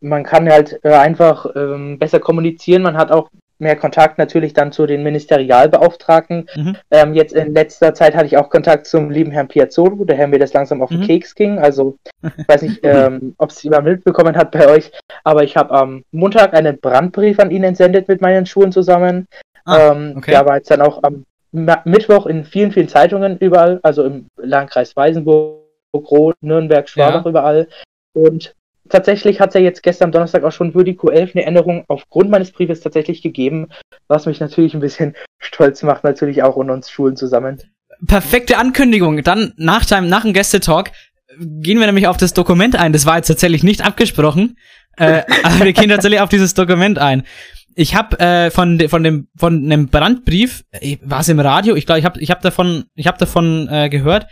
man kann halt äh, einfach ähm, besser kommunizieren. Man hat auch mehr Kontakt natürlich dann zu den Ministerialbeauftragten. Mhm. Ähm, jetzt in letzter Zeit hatte ich auch Kontakt zum lieben Herrn Piazzolo, der Herr mir das langsam auf den mhm. Keks ging. Also ich weiß nicht, ähm, [laughs] ob es jemand mitbekommen hat bei euch, aber ich habe am Montag einen Brandbrief an ihn entsendet mit meinen Schulen zusammen. Ah, ähm, okay. Der war jetzt dann auch am Mittwoch in vielen, vielen Zeitungen überall, also im Landkreis Weißenburg, Rot, Nürnberg, Schwabach ja. überall. Und tatsächlich hat es ja jetzt gestern Donnerstag auch schon für die Q11 eine Änderung aufgrund meines Briefes tatsächlich gegeben, was mich natürlich ein bisschen [laughs] stolz macht, natürlich auch und uns Schulen zusammen. Perfekte Ankündigung. Dann nach, deinem, nach dem Gästetalk gehen wir nämlich auf das Dokument ein. Das war jetzt tatsächlich nicht abgesprochen, äh, [laughs] aber wir gehen tatsächlich auf dieses Dokument ein. Ich habe äh, von de, von dem von einem Brandbrief, äh, war es im Radio? Ich glaube, ich habe ich habe davon ich habe davon äh, gehört,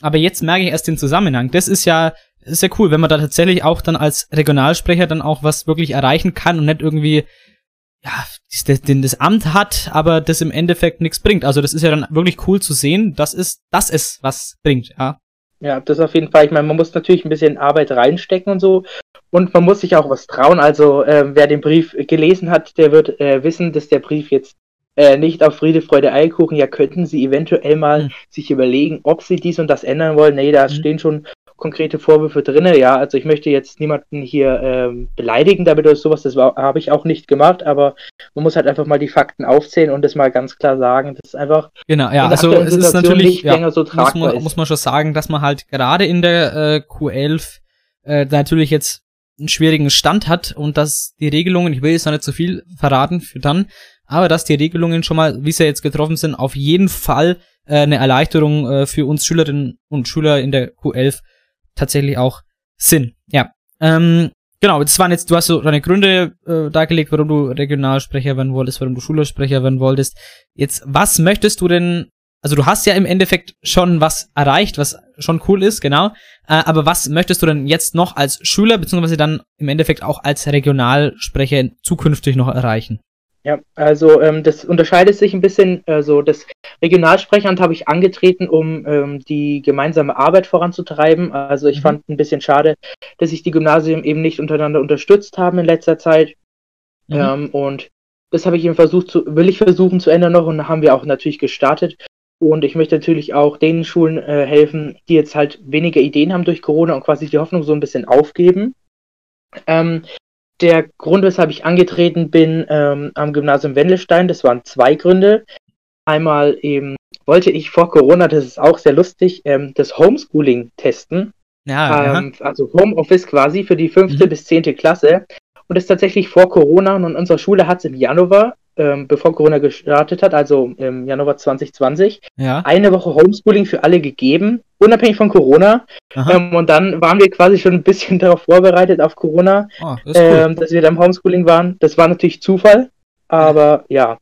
aber jetzt merke ich erst den Zusammenhang. Das ist ja ist ja cool, wenn man da tatsächlich auch dann als Regionalsprecher dann auch was wirklich erreichen kann und nicht irgendwie ja, das, das Amt hat, aber das im Endeffekt nichts bringt. Also das ist ja dann wirklich cool zu sehen, dass es, dass es was bringt, ja. Ja, das auf jeden Fall. Ich meine, man muss natürlich ein bisschen Arbeit reinstecken und so. Und man muss sich auch was trauen. Also, äh, wer den Brief gelesen hat, der wird äh, wissen, dass der Brief jetzt äh, nicht auf Friede, Freude, Eierkuchen. Ja, könnten sie eventuell mal mhm. sich überlegen, ob sie dies und das ändern wollen. Nee, da mhm. stehen schon konkrete Vorwürfe drin. Ja, also ich möchte jetzt niemanden hier ähm, beleidigen damit oder sowas, das habe ich auch nicht gemacht, aber man muss halt einfach mal die Fakten aufzählen und das mal ganz klar sagen. Das ist einfach. Genau, ja, also es ist natürlich ja, so muss, man, muss man schon sagen, dass man halt gerade in der äh, Q11 äh, natürlich jetzt einen schwierigen Stand hat und dass die Regelungen, ich will jetzt noch nicht zu so viel verraten für dann, aber dass die Regelungen schon mal, wie sie jetzt getroffen sind, auf jeden Fall äh, eine Erleichterung äh, für uns Schülerinnen und Schüler in der Q11 tatsächlich auch Sinn. Ja. Ähm, genau, das waren jetzt, du hast so deine Gründe äh, dargelegt, warum du Regionalsprecher werden wolltest, warum du Schülersprecher werden wolltest. Jetzt, was möchtest du denn, also du hast ja im Endeffekt schon was erreicht, was schon cool ist, genau. Äh, aber was möchtest du denn jetzt noch als Schüler, beziehungsweise dann im Endeffekt auch als Regionalsprecher zukünftig noch erreichen? Ja, also ähm, das unterscheidet sich ein bisschen. Also das Regionalsprecheramt habe ich angetreten, um ähm, die gemeinsame Arbeit voranzutreiben. Also ich mhm. fand ein bisschen schade, dass sich die Gymnasien eben nicht untereinander unterstützt haben in letzter Zeit. Mhm. Ähm, und das habe ich eben versucht zu, will ich versuchen zu ändern noch und haben wir auch natürlich gestartet. Und ich möchte natürlich auch den Schulen äh, helfen, die jetzt halt weniger Ideen haben durch Corona und quasi die Hoffnung so ein bisschen aufgeben. Ähm, der Grund, weshalb ich angetreten bin ähm, am Gymnasium Wendelstein, das waren zwei Gründe. Einmal eben wollte ich vor Corona, das ist auch sehr lustig, ähm, das Homeschooling testen. Ja, ähm, also Homeoffice quasi für die fünfte mhm. bis zehnte Klasse. Und das tatsächlich vor Corona und unsere Schule hat es im Januar ähm, bevor Corona gestartet hat, also im Januar 2020, ja. eine Woche Homeschooling für alle gegeben, unabhängig von Corona. Ähm, und dann waren wir quasi schon ein bisschen [laughs] darauf vorbereitet auf Corona, oh, das ähm, dass wir da im Homeschooling waren. Das war natürlich Zufall, aber ja.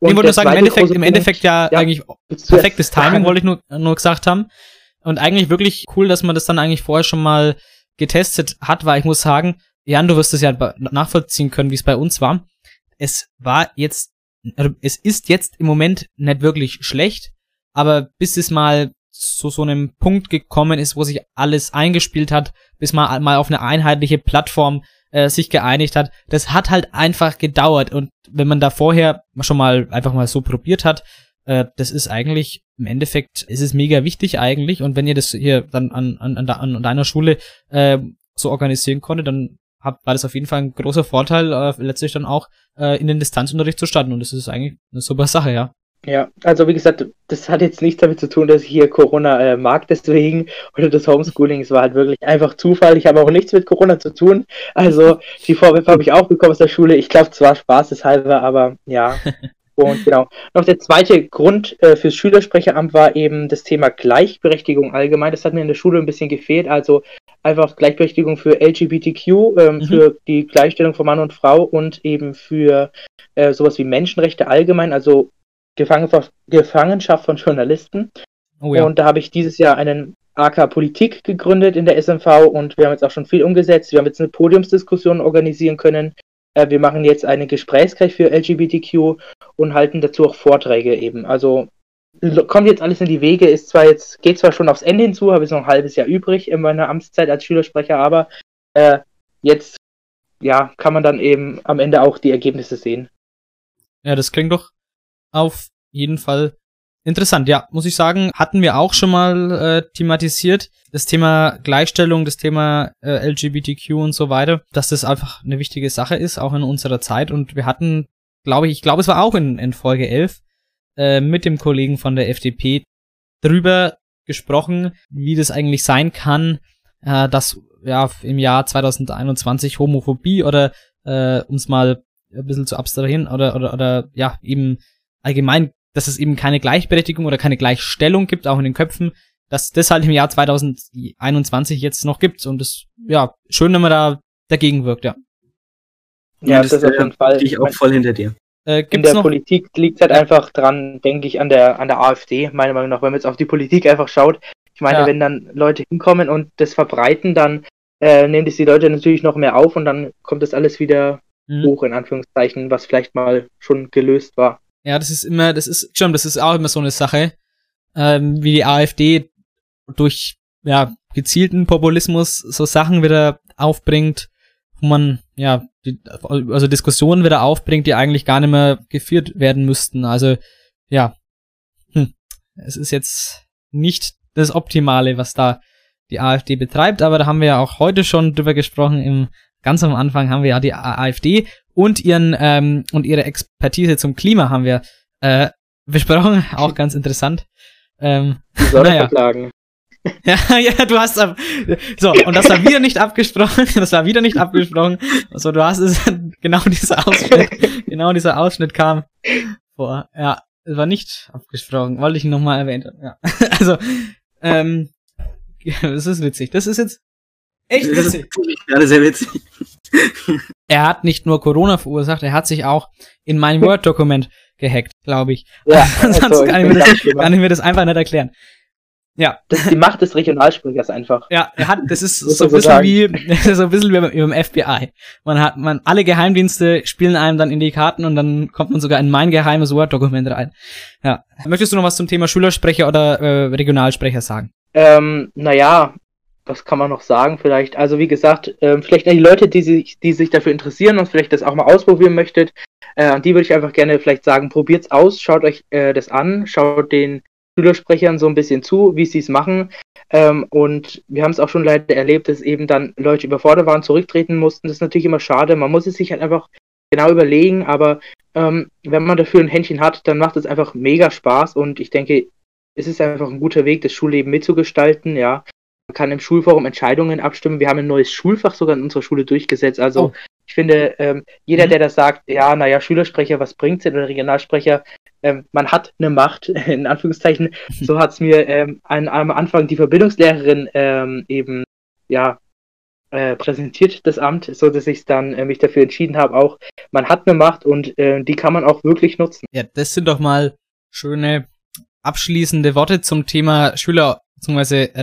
Und ich wollte nur sagen, im Endeffekt, im Endeffekt ja, ja eigentlich perfektes Timing, [laughs] wollte ich nur, nur gesagt haben. Und eigentlich wirklich cool, dass man das dann eigentlich vorher schon mal getestet hat, weil ich muss sagen, Jan, du wirst es ja nachvollziehen können, wie es bei uns war. Es war jetzt, also es ist jetzt im Moment nicht wirklich schlecht, aber bis es mal zu so einem Punkt gekommen ist, wo sich alles eingespielt hat, bis man mal auf eine einheitliche Plattform äh, sich geeinigt hat, das hat halt einfach gedauert. Und wenn man da vorher schon mal einfach mal so probiert hat, äh, das ist eigentlich im Endeffekt ist es mega wichtig eigentlich. Und wenn ihr das hier dann an, an, an, an deiner Schule äh, so organisieren konntet, dann hab, war das auf jeden Fall ein großer Vorteil, äh, letztlich dann auch äh, in den Distanzunterricht zu starten. Und das ist eigentlich eine super Sache, ja. Ja, also wie gesagt, das hat jetzt nichts damit zu tun, dass ich hier Corona äh, mag deswegen oder das Homeschooling. Es war halt wirklich einfach Zufall. Ich habe auch nichts mit Corona zu tun. Also die Vorwürfe habe ich auch bekommen aus der Schule. Ich glaube zwar spaßeshalber, aber ja. [laughs] Und genau. Noch der zweite Grund äh, fürs Schülersprecheramt war eben das Thema Gleichberechtigung allgemein. Das hat mir in der Schule ein bisschen gefehlt. Also einfach Gleichberechtigung für LGBTQ, ähm, mhm. für die Gleichstellung von Mann und Frau und eben für äh, sowas wie Menschenrechte allgemein. Also Gefangenschaft von Journalisten. Oh ja. Und da habe ich dieses Jahr einen AK Politik gegründet in der SMV und wir haben jetzt auch schon viel umgesetzt. Wir haben jetzt eine Podiumsdiskussion organisieren können. Äh, wir machen jetzt einen Gesprächskreis für LGBTQ und halten dazu auch Vorträge eben. Also kommt jetzt alles in die Wege, ist zwar jetzt, geht zwar schon aufs Ende hinzu, habe ich noch ein halbes Jahr übrig in meiner Amtszeit als Schülersprecher, aber äh, jetzt ja, kann man dann eben am Ende auch die Ergebnisse sehen. Ja, das klingt doch auf jeden Fall interessant. Ja, muss ich sagen, hatten wir auch schon mal äh, thematisiert. Das Thema Gleichstellung, das Thema äh, LGBTQ und so weiter, dass das einfach eine wichtige Sache ist, auch in unserer Zeit. Und wir hatten, glaube ich, ich glaube, es war auch in, in Folge 11, äh, mit dem Kollegen von der FDP drüber gesprochen, wie das eigentlich sein kann, äh, dass ja im Jahr 2021 Homophobie oder äh, um es mal ein bisschen zu abstrahieren oder oder oder ja eben allgemein, dass es eben keine Gleichberechtigung oder keine Gleichstellung gibt, auch in den Köpfen, dass das halt im Jahr 2021 jetzt noch gibt und es, ja, schön, wenn man da dagegen wirkt, ja. Ja, das, das ist auf jeden Fall. Ich auch voll hinter dir. Äh, in der noch? Politik liegt halt einfach dran, denke ich, an der, an der AfD, meiner Meinung nach, wenn man jetzt auf die Politik einfach schaut. Ich meine, ja. wenn dann Leute hinkommen und das verbreiten, dann äh, nehmen das die Leute natürlich noch mehr auf und dann kommt das alles wieder mhm. hoch, in Anführungszeichen, was vielleicht mal schon gelöst war. Ja, das ist immer, das ist schon, das ist auch immer so eine Sache, ähm, wie die AfD durch ja gezielten Populismus so Sachen wieder aufbringt, wo man ja die, also Diskussionen wieder aufbringt, die eigentlich gar nicht mehr geführt werden müssten. Also ja, hm, es ist jetzt nicht das Optimale, was da die AfD betreibt, aber da haben wir ja auch heute schon drüber gesprochen. Im ganz am Anfang haben wir ja die AfD und ihren ähm, und ihre Expertise zum Klima haben wir äh, besprochen, [laughs] auch ganz interessant. Ähm, Die Sonne naja. verklagen. [laughs] Ja, ja, du hast so und das war wieder nicht abgesprochen, [laughs] das war wieder nicht abgesprochen. Also du hast es genau dieser Ausschnitt, genau dieser Ausschnitt kam vor. Ja, es war nicht abgesprochen, wollte ich nochmal erwähnt haben. Ja. Also ähm, das ist witzig. Das ist jetzt echt witzig. Das ist gerade sehr witzig er hat nicht nur Corona verursacht, er hat sich auch in mein [laughs] Word-Dokument gehackt, glaube ich. Ja, [laughs] Sonst also, kann, ich mir das, kann ich mir das einfach nicht erklären. Ja. Das ist die Macht des Regionalsprechers einfach. Ja, er hat, das ist [laughs] so ein bisschen wie, so ein bisschen wie beim, FBI. Man hat, man, alle Geheimdienste spielen einem dann in die Karten und dann kommt man sogar in mein geheimes Word-Dokument rein. Ja. Möchtest du noch was zum Thema Schülersprecher oder äh, Regionalsprecher sagen? Ähm, naja, was kann man noch sagen vielleicht? Also wie gesagt, äh, vielleicht die Leute, die sich, die sich dafür interessieren und vielleicht das auch mal ausprobieren möchtet, äh, an die würde ich einfach gerne vielleicht sagen, probiert's aus, schaut euch äh, das an, schaut den Schülersprechern so ein bisschen zu, wie sie es machen. Ähm, und wir haben es auch schon leider erlebt, dass eben dann Leute überfordert waren, zurücktreten mussten. Das ist natürlich immer schade. Man muss es sich halt einfach genau überlegen, aber ähm, wenn man dafür ein Händchen hat, dann macht es einfach mega Spaß und ich denke, es ist einfach ein guter Weg, das Schulleben mitzugestalten, ja. Man kann im Schulforum Entscheidungen abstimmen. Wir haben ein neues Schulfach sogar in unserer Schule durchgesetzt. Also oh. ich finde, ähm, jeder, mhm. der das sagt, ja, naja, Schülersprecher, was bringt's denn oder Regionalsprecher, ähm, man hat eine Macht, [laughs] in Anführungszeichen. So hat's mir ähm, an, am Anfang die Verbindungslehrerin ähm, eben, ja, äh, präsentiert das Amt, so dass ich dann äh, mich dafür entschieden habe, auch man hat eine Macht und äh, die kann man auch wirklich nutzen. Ja, das sind doch mal schöne abschließende Worte zum Thema Schüler beziehungsweise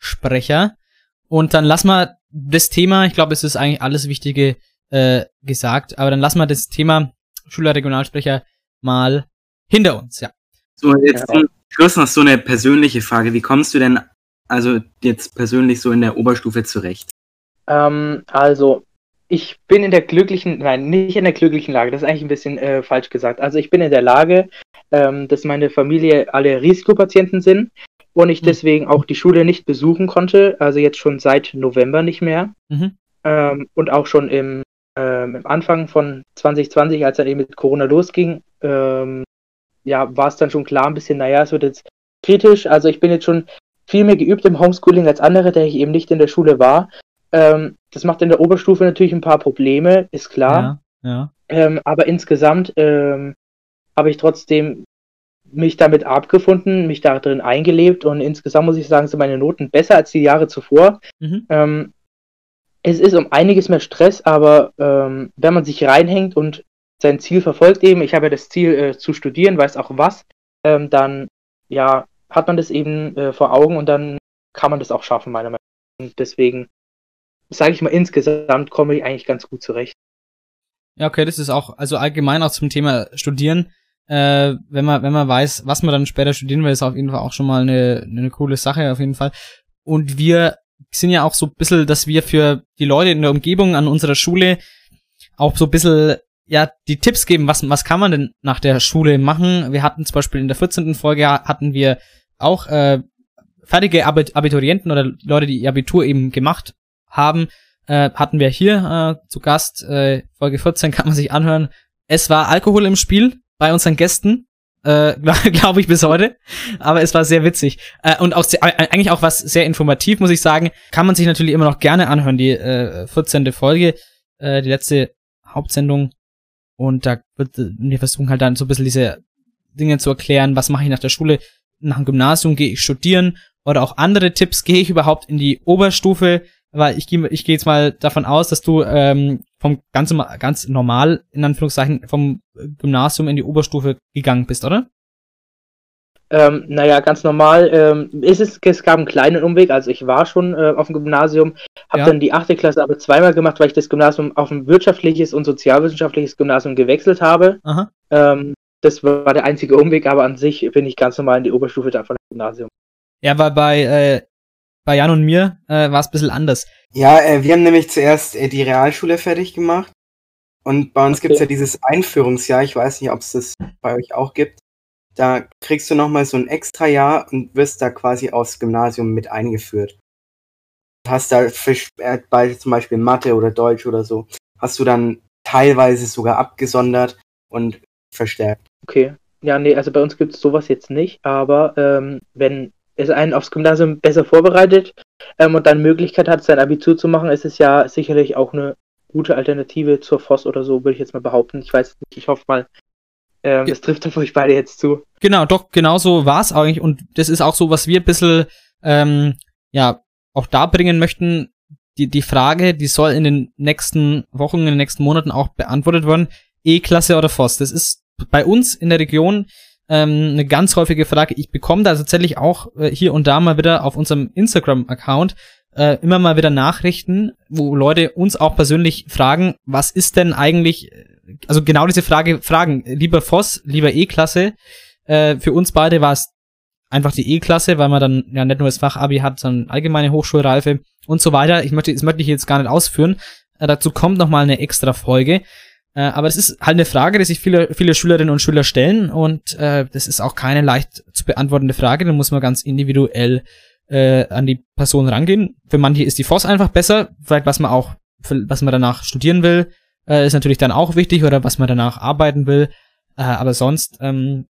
Regionalsprecher. Und dann lass mal das Thema, ich glaube, es ist eigentlich alles Wichtige äh, gesagt, aber dann lass mal das Thema Schülerregionalsprecher mal hinter uns, ja. So, jetzt zum Schluss noch so eine persönliche Frage. Wie kommst du denn also jetzt persönlich so in der Oberstufe zurecht? Ähm, also, ich bin in der glücklichen, nein, nicht in der glücklichen Lage, das ist eigentlich ein bisschen äh, falsch gesagt. Also ich bin in der Lage, ähm, dass meine Familie alle Risikopatienten sind und ich Mhm. deswegen auch die Schule nicht besuchen konnte, also jetzt schon seit November nicht mehr. Mhm. Ähm, und auch schon im, ähm, im Anfang von 2020, als dann eben mit Corona losging, ähm, ja, war es dann schon klar ein bisschen, naja, es wird jetzt kritisch. Also ich bin jetzt schon viel mehr geübt im Homeschooling als andere, der ich eben nicht in der Schule war. Ähm, das macht in der Oberstufe natürlich ein paar Probleme, ist klar. Ja, ja. Ähm, aber insgesamt ähm, habe ich trotzdem mich damit abgefunden, mich da drin eingelebt und insgesamt muss ich sagen, sind meine Noten besser als die Jahre zuvor. Mhm. Ähm, es ist um einiges mehr Stress, aber ähm, wenn man sich reinhängt und sein Ziel verfolgt eben, ich habe ja das Ziel äh, zu studieren, weiß auch was, ähm, dann ja, hat man das eben äh, vor Augen und dann kann man das auch schaffen, meiner Meinung nach. Und deswegen sage ich mal, insgesamt komme ich eigentlich ganz gut zurecht. Ja, okay, das ist auch, also allgemein auch zum Thema Studieren. Äh, wenn man, wenn man weiß, was man dann später studieren will, ist auf jeden Fall auch schon mal eine, eine coole Sache, auf jeden Fall. Und wir sind ja auch so ein bisschen, dass wir für die Leute in der Umgebung an unserer Schule auch so ein bisschen, ja, die Tipps geben, was, was kann man denn nach der Schule machen. Wir hatten zum Beispiel in der 14. Folge hatten wir auch äh, fertige Abit Abiturienten oder Leute, die ihr Abitur eben gemacht haben, äh, hatten wir hier äh, zu Gast. Äh, Folge 14 kann man sich anhören. Es war Alkohol im Spiel bei unseren Gästen, äh, [laughs] glaube ich bis heute. Aber es war sehr witzig äh, und auch sehr, äh, eigentlich auch was sehr informativ, muss ich sagen. Kann man sich natürlich immer noch gerne anhören. Die äh, 14. Folge, äh, die letzte Hauptsendung. Und da wird äh, wir versuchen halt dann so ein bisschen diese Dinge zu erklären. Was mache ich nach der Schule? Nach dem Gymnasium gehe ich studieren oder auch andere Tipps. Gehe ich überhaupt in die Oberstufe? Weil ich gehe ich gehe jetzt mal davon aus, dass du ähm, vom ganz, ganz normal, in Anführungszeichen, vom Gymnasium in die Oberstufe gegangen bist, oder? Ähm, naja, ganz normal. Ähm, ist es, es gab einen kleinen Umweg, also ich war schon äh, auf dem Gymnasium, habe Ja. dann die achte Klasse aber zweimal gemacht, weil ich das Gymnasium auf ein wirtschaftliches und sozialwissenschaftliches Gymnasium gewechselt habe. Aha. Ähm, das war der einzige Umweg, aber an sich bin ich ganz normal in die Oberstufe da von dem Gymnasium. Ja, weil bei, äh, bei Jan und mir äh, war es ein bisschen anders. Ja, äh, wir haben nämlich zuerst äh, die Realschule fertig gemacht. Und bei uns Okay. gibt's ja dieses Einführungsjahr. Ich weiß nicht, ob es das bei euch auch gibt. Da kriegst du nochmal so ein extra Jahr und wirst da quasi aufs Gymnasium mit eingeführt. Hast da für, äh, bei zum Beispiel Mathe oder Deutsch oder so, hast du dann teilweise sogar abgesondert und verstärkt. Okay. Ja, nee, also bei uns gibt es sowas jetzt nicht, aber ähm, wenn es einen aufs Gymnasium besser vorbereitet ähm, und dann Möglichkeit hat, sein Abitur zu machen, ist es ja sicherlich auch eine gute Alternative zur FOS oder so, würde ich jetzt mal behaupten. Ich weiß nicht, ich hoffe mal, ähm, das trifft auf euch beide jetzt zu. Genau, doch, genau so war es eigentlich. Und das ist auch so, was wir ein bisschen, ähm, ja, auch da bringen möchten. Die, die Frage, die soll in den nächsten Wochen, in den nächsten Monaten auch beantwortet werden. E-Klasse oder FOS? Das ist bei uns in der Region ähm, eine ganz häufige Frage. Ich bekomme da tatsächlich auch äh, hier und da mal wieder auf unserem Instagram-Account äh, immer mal wieder Nachrichten, wo Leute uns auch persönlich fragen, was ist denn eigentlich, also genau diese Frage fragen, lieber FOS, lieber E-Klasse. Äh, für uns beide war es einfach die E-Klasse, weil man dann ja nicht nur das Fachabi hat, sondern allgemeine Hochschulreife und so weiter. Ich möchte, das möchte ich jetzt gar nicht ausführen. Äh, dazu kommt noch mal eine extra Folge. Äh, aber das ist halt eine Frage, die sich viele, viele Schülerinnen und Schüler stellen und äh, das ist auch keine leicht zu beantwortende Frage. Da muss man ganz individuell äh, an die Person rangehen. Für manche ist die FOS einfach besser, vielleicht was man auch, was man danach studieren will, äh, ist natürlich dann auch wichtig oder was man danach arbeiten will. Äh, aber sonst ähm,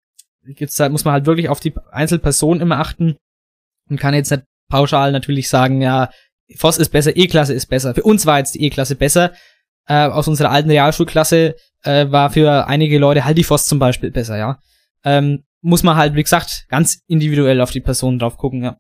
gibt's da, muss man halt wirklich auf die Einzelperson immer achten und kann jetzt nicht pauschal natürlich sagen, ja, FOS ist besser, E-Klasse ist besser. Für uns war jetzt die E-Klasse besser. Äh, aus unserer alten Realschulklasse äh, war für einige Leute halt zum Beispiel besser, ja. Ähm, muss man halt, wie gesagt, ganz individuell auf die Person drauf gucken, ja.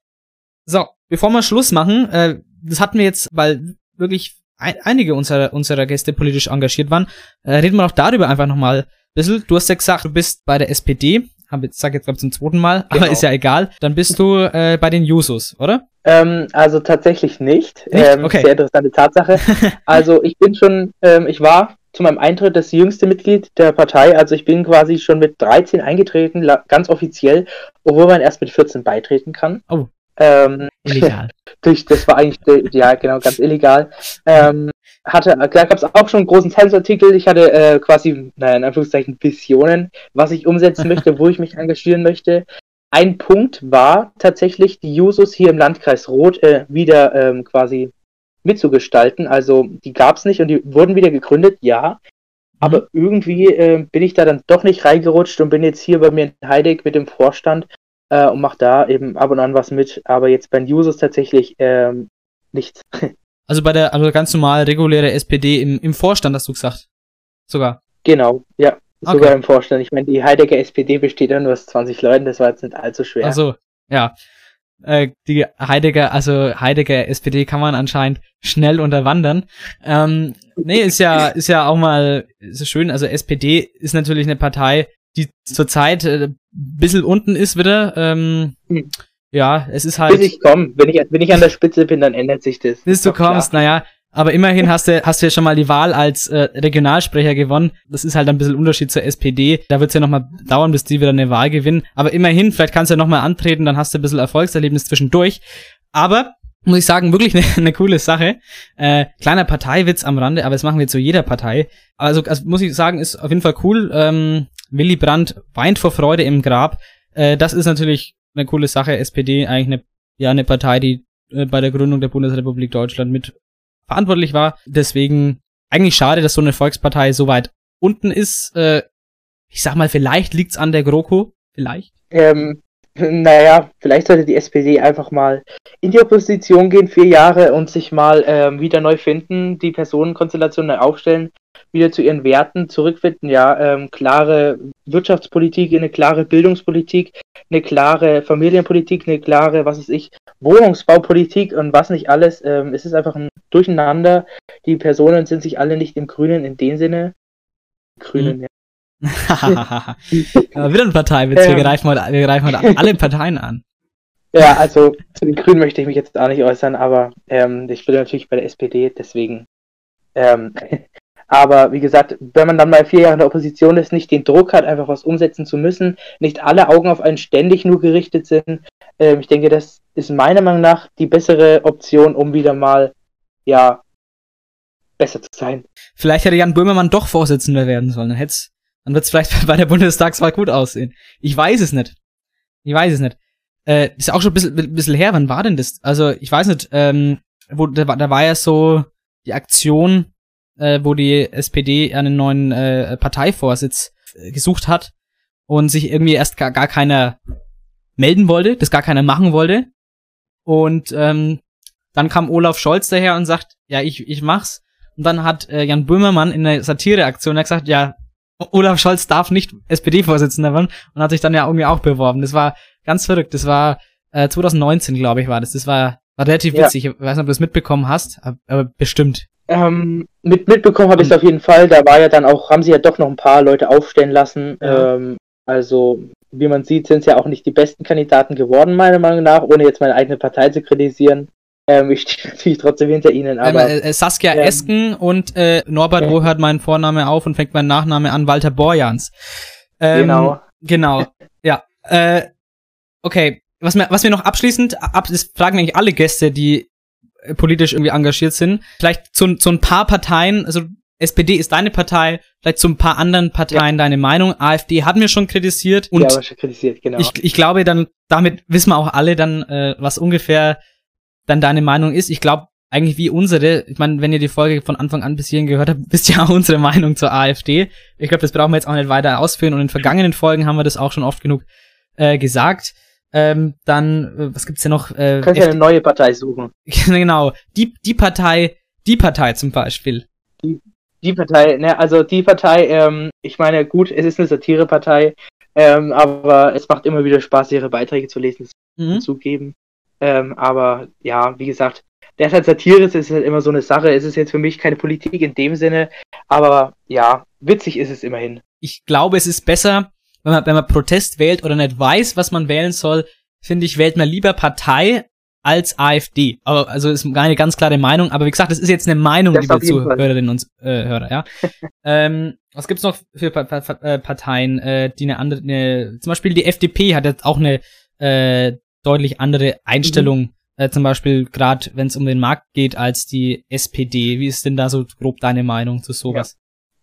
So, bevor wir Schluss machen, äh, das hatten wir jetzt, weil wirklich ein, einige unserer, unserer Gäste politisch engagiert waren, äh, reden wir auch darüber einfach nochmal ein bisschen. Du hast ja gesagt, du bist bei der SPD, hab jetzt, sag jetzt glaube zum zweiten Mal, Genau. aber ist ja egal. Dann bist du äh, bei den Jusos, oder? Ähm, also tatsächlich nicht. Nicht? Ähm, Okay. Sehr interessante Tatsache. [laughs] also ich bin schon, ähm, ich war zu meinem Eintritt das jüngste Mitglied der Partei. Also ich bin quasi schon mit 13 eingetreten, ganz offiziell, obwohl man erst mit 14 beitreten kann. Oh. Ähm, Illegal. durch, [laughs] das war eigentlich, ja genau, ganz illegal. Ähm, hatte, da gab es auch schon einen großen Zeitungsartikel. Ich hatte äh, quasi, naja, in Anführungszeichen Visionen, was ich umsetzen möchte, wo ich mich engagieren möchte. Ein Punkt war tatsächlich, die Jusos hier im Landkreis Roth äh, wieder ähm, quasi mitzugestalten. Also die gab es nicht und die wurden wieder gegründet, ja. Aber irgendwie äh, bin ich da dann doch nicht reingerutscht und bin jetzt hier bei mir in Heideck mit dem Vorstand äh, und mache da eben ab und an was mit. Aber jetzt bei den Users tatsächlich ähm, nichts. [laughs] Also bei der, also ganz normal reguläre SPD im, im Vorstand, hast du gesagt. Sogar. Genau, ja. Okay. Sogar im Vorstand. Ich meine, die Heidecker SPD besteht ja nur aus 20 Leuten, das war jetzt nicht allzu schwer. Also, ja. Äh, die Heidegger, also Heidegger SPD kann man anscheinend schnell unterwandern. Ähm, nee, ist ja, ist ja auch mal ist schön. Also SPD ist natürlich eine Partei, die zurzeit äh, ein bisschen unten ist wieder. Ähm, Hm. Ja, es ist halt. Bis ich komme, wenn ich, wenn ich an der Spitze bin, dann ändert sich das. bis du doch klar. kommst, naja. Aber immerhin hast du, hast du ja schon mal die Wahl als äh, Regionalsprecher gewonnen. Das ist halt ein bisschen Unterschied zur SPD. Da wird es ja nochmal dauern, bis die wieder eine Wahl gewinnen. Aber immerhin, vielleicht kannst du ja nochmal antreten, dann hast du ein bisschen Erfolgserlebnis zwischendurch. Aber, muss ich sagen, wirklich [laughs] eine, eine coole Sache. Äh, kleiner Parteiwitz am Rande, aber das machen wir zu jeder Partei. Also, also muss ich sagen, ist auf jeden Fall cool. Ähm, Willy Brandt weint vor Freude im Grab. Äh, das ist natürlich eine coole Sache. SPD eigentlich eine, ja, eine Partei, die äh, bei der Gründung der Bundesrepublik Deutschland mit verantwortlich war. Deswegen eigentlich schade, dass so eine Volkspartei so weit unten ist. Äh, ich sag mal, vielleicht liegt's an der GroKo. Vielleicht. Ähm, naja, vielleicht sollte die SPD einfach mal in die Opposition gehen, vier Jahre und sich mal ähm, wieder neu finden, die Personenkonstellation neu aufstellen, wieder zu ihren Werten zurückfinden, ja, ähm, klare Wirtschaftspolitik, eine klare Bildungspolitik, eine klare Familienpolitik, eine klare, was weiß ich, Wohnungsbaupolitik und was nicht alles. Ähm, es ist einfach ein Durcheinander. Die Personen sind sich alle nicht im Grünen in dem Sinne. Grünen, ja. [laughs] [laughs] Aber wieder ein Parteiwitz. Wir greifen heute, wir greifen heute alle [laughs] Parteien an. Ja, also zu den Grünen möchte ich mich jetzt auch nicht äußern, aber ähm, ich bin natürlich bei der SPD, deswegen. Ähm, aber wie gesagt, wenn man dann mal vier Jahre in der Opposition ist, nicht den Druck hat, einfach was umsetzen zu müssen, nicht alle Augen auf einen ständig nur gerichtet sind, ähm, ich denke, das ist meiner Meinung nach die bessere Option, um wieder mal, ja, besser zu sein. Vielleicht hätte Jan Böhmermann doch Vorsitzender werden sollen. Dann hätt's, dann wird's vielleicht [laughs] bei der Bundestagswahl gut aussehen. Ich weiß es nicht. Ich weiß es nicht. Äh, ist auch schon ein bisschen, bisschen her. Wann war denn das? Also, ich weiß nicht, ähm, wo, da, war- da war ja so die Aktion, äh, wo die SPD einen neuen äh, Parteivorsitz äh, gesucht hat und sich irgendwie erst gar, gar keiner melden wollte, das gar keiner machen wollte. Und ähm, dann kam Olaf Scholz daher und sagt, ja, ich, ich mach's. Und dann hat äh, Jan Böhmermann in der Satireaktion gesagt, ja, Olaf Scholz darf nicht SPD-Vorsitzender werden und hat sich dann ja irgendwie auch beworben. Das war ganz verrückt. Das war äh, 2019, glaube ich, war das. Das war, war relativ Ja. witzig. Ich weiß nicht, ob du das mitbekommen hast, aber, bestimmt. Ähm, mit, mitbekommen habe ich es auf jeden Fall. Da war ja dann auch, haben sie ja doch noch ein paar Leute aufstellen lassen. Ja. Ähm, also, wie man sieht, sind es ja auch nicht die besten Kandidaten geworden, meiner Meinung nach, ohne jetzt meine eigene Partei zu kritisieren. Ähm, ich [laughs] stehe natürlich trotzdem hinter ihnen, aber. ähm, äh, Saskia ähm, Esken und äh, Norbert, ja. wo hört mein Vorname auf und fängt mein Nachname an? Walter Borjans. Ähm, Genau. Genau. [laughs] Ja. Äh, okay. Was mir, was mir noch abschließend, ab, das fragen eigentlich alle Gäste, die äh, politisch irgendwie engagiert sind. Vielleicht zu, zu ein paar Parteien, also SPD ist deine Partei, vielleicht zu ein paar anderen Parteien deine Meinung. AfD hat mir schon kritisiert und ja, schon kritisiert, genau. ich, ich glaube dann, damit wissen wir auch alle dann, äh, was ungefähr dann deine Meinung ist. Ich glaube eigentlich wie unsere, ich meine, wenn ihr die Folge von Anfang an bis hierhin gehört habt, [laughs] wisst ihr auch unsere Meinung zur AfD. Ich glaube, das brauchen wir jetzt auch nicht weiter ausführen und in vergangenen Folgen haben wir das auch schon oft genug äh, gesagt. Ähm, dann, äh, was gibt's denn noch? Äh, kannst ja eine neue Partei suchen. [laughs] genau, die, die Partei, die Partei zum Beispiel. Die Partei, ne, also die Partei, ähm, ich meine, gut, es ist eine Satirepartei, ähm, aber es macht immer wieder Spaß, ihre Beiträge zu lesen, Mhm. zugeben. Ähm, aber ja, wie gesagt, der ist halt Satire, es ist halt immer so eine Sache. Es ist jetzt für mich keine Politik in dem Sinne, aber ja, witzig ist es immerhin. ich glaube, es ist besser, wenn man, wenn man Protest wählt oder nicht weiß, was man wählen soll, finde ich, wählt man lieber Partei als AfD. Aber, also ist eine ganz klare Meinung, aber wie gesagt, das ist jetzt eine Meinung, Das liebe. Zuhörerinnen und äh, Hörer, ja. [laughs] ähm, was gibt's noch für pa pa pa äh, Parteien, äh, die eine andere, eine, zum Beispiel die FDP hat jetzt auch eine äh, deutlich andere Einstellung, äh, zum Beispiel gerade wenn es um den Markt geht, als die SPD. Wie ist denn da so grob deine Meinung zu sowas?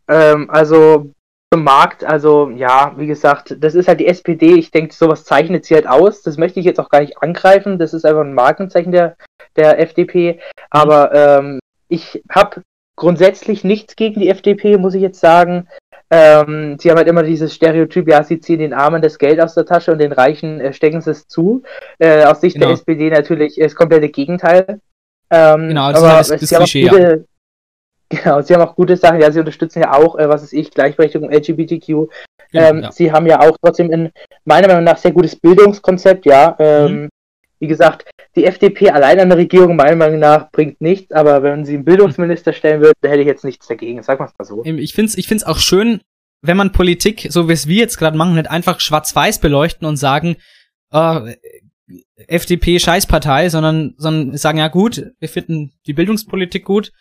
Ähm, also zum Markt, also ja, wie gesagt, das ist halt die SPD. Ich denke, sowas zeichnet sie halt aus. Das möchte ich jetzt auch gar nicht angreifen. Das ist einfach ein Markenzeichen der, der FDP. Aber ähm, ich habe grundsätzlich nichts gegen die FDP, muss ich jetzt sagen. Ähm, sie haben halt immer dieses Stereotyp, ja, sie ziehen den Armen das Geld aus der Tasche und den Reichen äh, stecken sie es zu. Äh, aus Sicht Genau. der SPD natürlich das komplette Gegenteil. Ähm, Genau, das aber ist halt das- das sie haben auch Klischee, ja. gute, Genau, sie haben auch gute Sachen. Ja, sie unterstützen ja auch, äh, was ist ich, Gleichberechtigung LGBTQ. Genau, ähm, ja. Sie haben ja auch trotzdem ein, meiner Meinung nach, sehr gutes Bildungskonzept, ja. Ähm, Mhm. Wie gesagt, die FDP allein an der Regierung, meiner Meinung nach, bringt nichts, aber wenn sie einen Bildungsminister stellen würde, hätte ich jetzt nichts dagegen. Sag mal so. Ich find's, ich find's auch schön, wenn man Politik, so wie es wir jetzt gerade machen, nicht einfach schwarz-weiß beleuchten und sagen, äh, FDP Scheißpartei, sondern, sondern sagen, ja gut, wir finden die Bildungspolitik gut,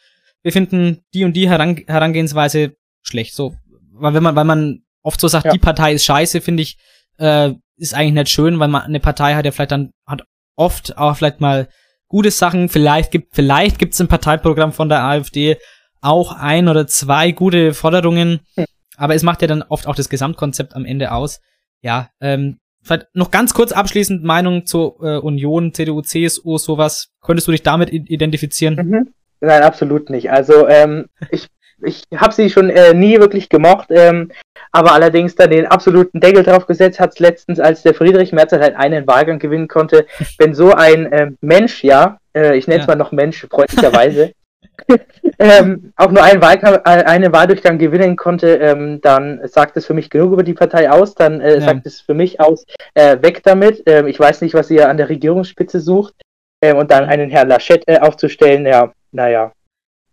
wir finden die und die Heran Herangehensweise schlecht. So, weil wenn man, weil man oft so sagt, Ja. die Partei ist scheiße, finde ich, äh, ist eigentlich nicht schön, weil man eine Partei hat ja vielleicht dann, hat oft auch vielleicht mal gute Sachen, vielleicht gibt, vielleicht gibt's im Parteiprogramm von der AfD auch ein oder zwei gute Forderungen, aber es macht ja dann oft auch das Gesamtkonzept am Ende aus. Ja, ähm, vielleicht noch ganz kurz abschließend Meinung zur äh, Union, CDU, CSU, sowas. Könntest du dich damit identifizieren? Mhm. Nein, absolut nicht. Also ähm, ich, ich habe sie schon äh, nie wirklich gemocht, ähm, aber allerdings dann den absoluten Deckel drauf gesetzt hat letztens, als der Friedrich Merz halt einen Wahlgang gewinnen konnte. [laughs] Wenn so ein ähm, Mensch, ja, äh, ich nenne es Ja. mal noch Mensch, freundlicherweise, [laughs] ähm, auch nur einen, Wahlkampf, äh, einen Wahldurchgang gewinnen konnte, ähm, dann sagt es für mich genug über die Partei aus, dann äh, Ja. sagt es für mich aus, äh, weg damit. Ähm, ich weiß nicht, was ihr an der Regierungsspitze sucht. Ähm, und dann einen Herrn Laschet aufzustellen, ja, naja.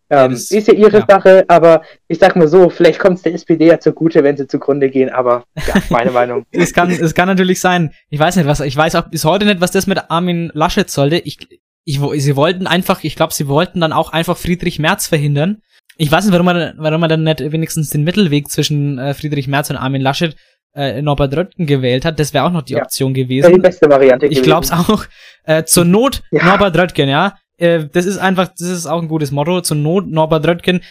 Ähm, das- ist ja ihre ja. Sache, aber ich sag mal so, vielleicht kommt es der SPD ja zugute, wenn sie zugrunde gehen, aber ja, meine [laughs] Meinung. Es kann, es kann natürlich sein. Ich weiß nicht, was, ich weiß auch bis heute nicht, was das mit Armin Laschet sollte. Ich, ich, sie wollten einfach, ich glaube, sie wollten dann auch einfach Friedrich Merz verhindern. Ich weiß nicht, warum man, warum man dann nicht wenigstens den Mittelweg zwischen äh, Friedrich Merz und Armin Laschet äh, Norbert Röttgen gewählt hat. Das wäre auch noch die. Option wäre die gewesen. beste Variante Ich glaub's auch. Äh, zur Not Ja. Norbert Röttgen, ja. Äh, das ist einfach, das ist auch ein gutes Motto. Zur Not Norbert Röttgen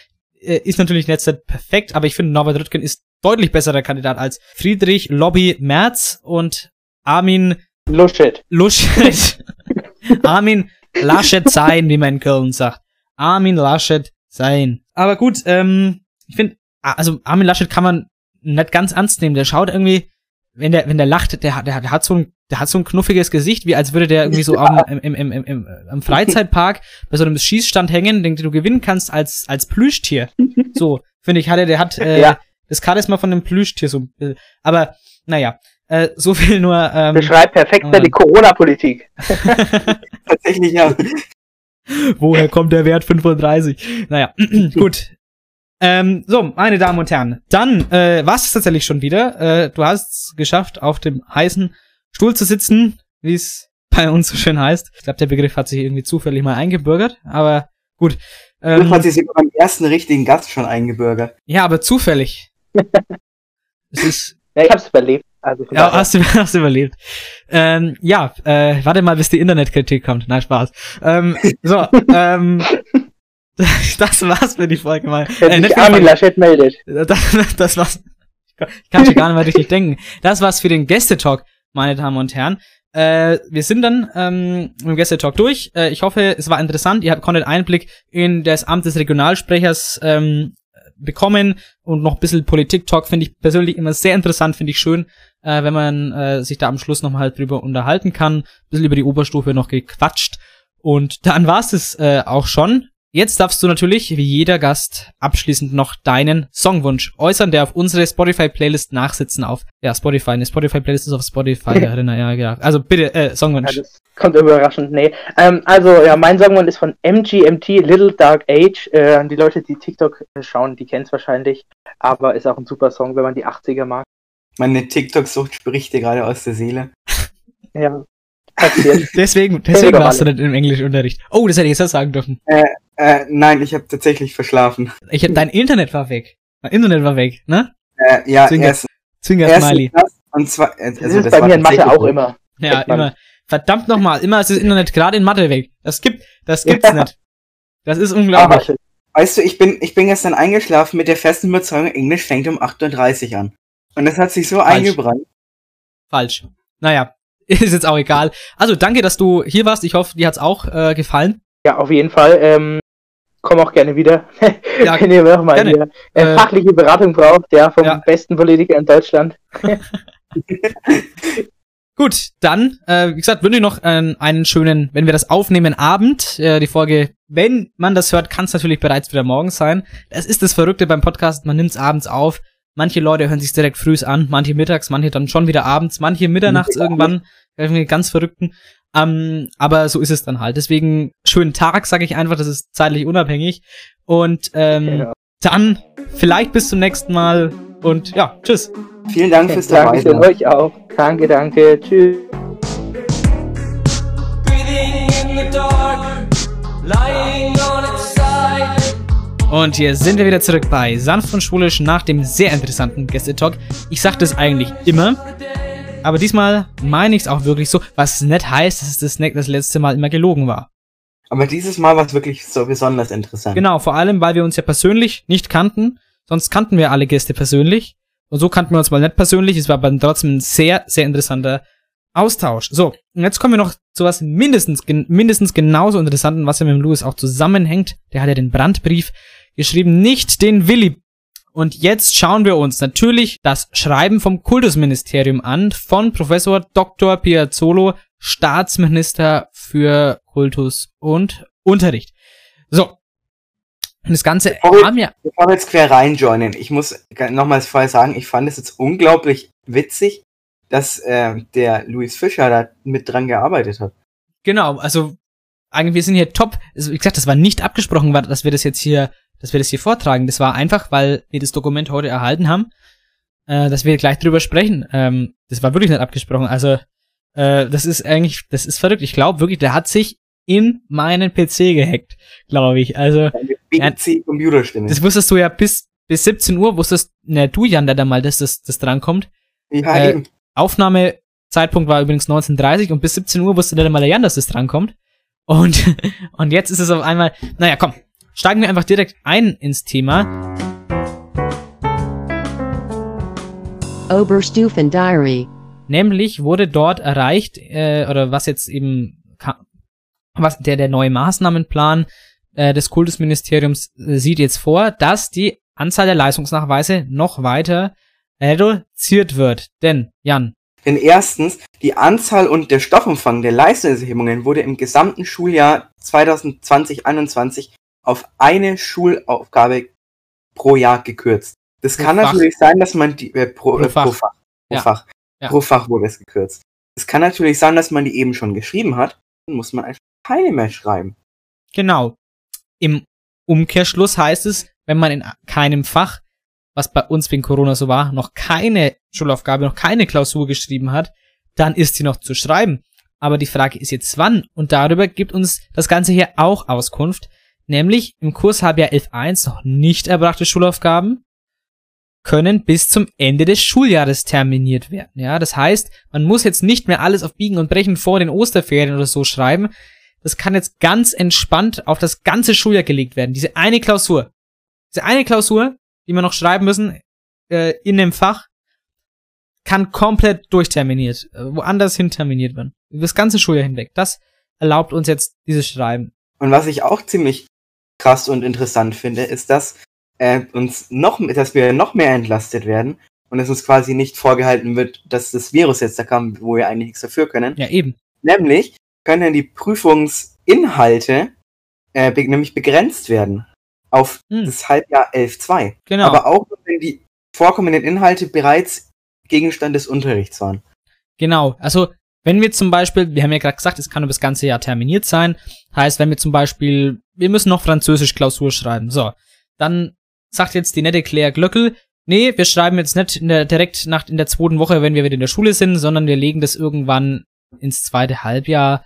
äh, ist natürlich nicht perfekt, aber ich finde Norbert Röttgen ist deutlich besserer Kandidat als Friedrich Lobby Merz und Armin Luschet. Laschet. [laughs] Armin Laschet sein, wie man in Köln sagt. Armin Laschet sein. Aber gut, ähm, ich finde, also Armin Laschet kann man nicht ganz ernst nehmen. Der schaut irgendwie, wenn der, wenn der lacht, der, hat- der, hat- der hat so ein, der hat so ein knuffiges Gesicht, wie als würde der irgendwie so am, im, [laughs] im, im, im, im, am Freizeitpark bei so einem Schießstand hängen, den du gewinnen kannst als, als Plüschtier. [laughs] So, finde ich, hat er, der hat, äh, Ja. das Charisma von einem Plüschtier so, äh, aber, naja, äh, so viel nur, ähm, Beschreibt perfekt aber- die Corona-Politik. [laughs] Tatsächlich ja. Woher kommt der Wert 35? Naja, [clears throat] gut. Ähm, so, meine Damen und Herren, dann äh, war es tatsächlich schon wieder. Äh, du hast es geschafft, auf dem heißen Stuhl zu sitzen, wie es bei uns so schön heißt. Ich glaube, der Begriff hat sich irgendwie zufällig mal eingebürgert, aber gut. Ähm, Ähm, hat sich sogar beim ersten richtigen Gast schon eingebürgert. ja, aber zufällig. [laughs] es ist, Ja, ich hab's überlebt. Also ja, hast du, [laughs] hast du überlebt. Ähm, ja, äh, warte mal, bis die Internetkritik kommt. Nein, Spaß. Ähm, so, [laughs] ähm, das war's für die Folge mal. Wenn Äh, nicht sich Armin. Laschet meldet. Das, das war's. Ich kann schon gar nicht mehr richtig denken. Das war's für den Gästetalk, meine Damen und Herren. Äh, wir sind dann ähm, mit dem durch. Äh, ich hoffe, es war interessant. Ihr habt konntet Einblick in das Amt des Regionalsprechers ähm, bekommen und noch ein bisschen Politik-Talk finde ich persönlich immer sehr interessant, finde ich schön, äh, wenn man äh, sich da am Schluss nochmal halt drüber unterhalten kann. Ein bisschen über die Oberstufe noch gequatscht. Und dann war's es äh, auch schon. Jetzt darfst du natürlich, wie jeder Gast, abschließend noch deinen Songwunsch äußern, der auf unsere Spotify-Playlist nachsitzen auf, ja, Spotify, eine Spotify-Playlist ist auf Spotify, [laughs] ja, ja, ja, ja. Also bitte, äh, Ja, Songwunsch. das kommt überraschend, nee. Ähm, also, ja, mein Songwunsch ist von MGMT, Little Dark Age. Äh, die Leute, die TikTok schauen, die kennen es wahrscheinlich. Aber ist auch ein super Song, wenn man die 80er mag. Meine TikTok-Sucht spricht dir gerade aus der Seele. Ja. Passiert. [laughs] deswegen, deswegen warst du alle. nicht im Englischunterricht. Oh, das hätte ich jetzt sagen dürfen. Äh, äh, nein, ich habe tatsächlich verschlafen. Ich, dein Internet war weg. Mein Internet war weg, ne? Äh, ja, Zwinker- erst, Zwinker-Smiley. erstens das und zwar, äh, Das also ist das bei war mir in Mathe auch immer. Ja, immer. Verdammt nochmal, immer ist das Internet gerade in Mathe weg. Das gibt, das gibt's Ja. nicht. Das ist Aber, unglaublich. weißt du, ich bin, ich bin gestern eingeschlafen mit der festen Überzeugung, Englisch fängt um 8.30 Uhr an. Und das hat sich so eingebrannt. Falsch. Naja, [laughs] ist jetzt auch egal. Also danke, dass du hier warst. Ich hoffe, dir hat's auch äh, gefallen. Ja, auf jeden Fall. Ähm, komm auch gerne wieder. [laughs] Ja, Wenn ihr noch mal gerne. hier, äh, Äh, fachliche Beratung braucht, ja, vom ja. besten Politiker in Deutschland. [laughs] Gut, dann, äh, wie gesagt, wünsche ich noch einen, einen schönen, wenn wir das aufnehmen, Abend. Äh, die Folge, wenn man das hört, kann es natürlich bereits wieder morgen sein. Das ist das Verrückte beim Podcast, man nimmt es abends auf. Manche Leute hören sich direkt frühs an, manche mittags, manche dann schon wieder abends, manche mitternachts irgendwann, irgendwie ganz Verrückten. Ähm, aber so ist es dann halt. Deswegen schönen Tag, sage ich einfach, das ist zeitlich unabhängig. Und ähm, Genau. dann vielleicht bis zum nächsten Mal und ja, tschüss. Vielen Dank fürs dabei Danke sein. euch auch. Danke, danke. Tschüss. Und hier sind wir wieder zurück bei Sanft und Schwulisch nach dem sehr interessanten Gästetalk. Ich sag das eigentlich immer, aber diesmal meine ich es auch wirklich so, was nicht heißt, dass das, ne- das letzte Mal immer gelogen war. Aber dieses Mal war es wirklich so besonders interessant. Genau, vor allem, weil wir uns ja persönlich nicht kannten, sonst kannten wir alle Gäste persönlich und so kannten wir uns mal nicht persönlich, es war aber trotzdem ein sehr, sehr interessanter Austausch. So, und jetzt kommen wir noch zu was mindestens, gen- mindestens genauso interessanten, was ja mit dem Louis auch zusammenhängt. Der hat ja den Brandbrief geschrieben, nicht den Willi. Und jetzt schauen wir uns natürlich das Schreiben vom Kultusministerium an von Professor Dr. Piazzolo, Staatsminister für Kultus und Unterricht. So. Und das Ganze Bevor wir- haben ja, Bevor wir jetzt quer reinjoinen, ich muss nochmals vorher sagen, ich fand es jetzt unglaublich witzig, dass äh, der Louis Fischer da mit dran gearbeitet hat. genau, also eigentlich, wir sind hier top. Also, wie gesagt, das war nicht abgesprochen, dass wir das jetzt hier, dass wir das hier vortragen. Das war einfach, weil wir das Dokument heute erhalten haben, äh, dass wir gleich drüber sprechen. Ähm, das war wirklich nicht abgesprochen. Also, äh, das ist eigentlich, das ist verrückt. Ich glaube wirklich, der hat sich in meinen PC gehackt, glaube ich. Also, PC-Computerstimme. das wusstest du ja bis, bis 17 Uhr, wusstest, ne, du Jan, der da mal, dass das, das drankommt. Ja, Äh, eben. Aufnahmezeitpunkt war übrigens 19.30 und bis 17 Uhr wusste der mal der Jan, dass das drankommt. Und, [laughs] und jetzt ist es auf einmal, naja, komm, steigen wir einfach direkt ein ins Thema. Oberstufen Diary. Nämlich wurde dort erreicht, äh, oder was jetzt eben, was der, der neue Maßnahmenplan äh, des Kultusministeriums äh, sieht jetzt vor, dass die Anzahl der Leistungsnachweise noch weiter reduziert wird. Denn, Jan, Denn erstens, die Anzahl und der Stoffumfang der Leistungserhebungen wurde im gesamten Schuljahr 2020-21 auf eine Schulaufgabe pro Jahr gekürzt. Das Pro kann Fach. natürlich sein, dass man die äh, pro, Pro äh, Fach. pro Fach, pro, Ja. Fach, Ja. pro Fach wurde es gekürzt. Es kann natürlich sein, dass man die eben schon geschrieben hat, dann muss man einfach keine mehr schreiben. Genau. Im Umkehrschluss heißt es, wenn man in keinem Fach, was bei uns wegen Corona so war, noch keine Schulaufgabe, noch keine Klausur geschrieben hat, dann ist sie noch zu schreiben. Aber die Frage ist jetzt wann? Und darüber gibt uns das Ganze hier auch Auskunft. Nämlich im Kurshalbjahr 11.1 noch nicht erbrachte Schulaufgaben können bis zum Ende des Schuljahres terminiert werden. Ja, das heißt, man muss jetzt nicht mehr alles auf Biegen und Brechen vor den Osterferien oder so schreiben, das kann jetzt ganz entspannt auf das ganze Schuljahr gelegt werden. Diese eine Klausur. Diese eine Klausur, die wir noch schreiben müssen, äh, in dem Fach, kann komplett durchterminiert, äh, woanders hin terminiert werden. Über das ganze Schuljahr hinweg. Das erlaubt uns jetzt dieses Schreiben. Und was ich auch ziemlich krass und interessant finde, ist, dass äh, uns noch, dass wir noch mehr entlastet werden und dass uns quasi nicht vorgehalten wird, dass das Virus jetzt da kam, wo wir eigentlich nichts dafür können. Ja, eben. Nämlich können die Prüfungsinhalte äh, be nämlich begrenzt werden auf das Halbjahr 11.2. Genau. Aber auch wenn die vorkommenden Inhalte bereits Gegenstand des Unterrichts waren. Genau, also wenn wir zum Beispiel, wir haben ja gerade gesagt, es kann über das ganze Jahr terminiert sein, heißt, wenn wir zum Beispiel, wir müssen noch Französisch Klausur schreiben, so, dann sagt jetzt die nette Claire Glöckel, nee, wir schreiben jetzt nicht der, direkt nach in der zweiten Woche, wenn wir wieder in der Schule sind, sondern wir legen das irgendwann ins zweite Halbjahr,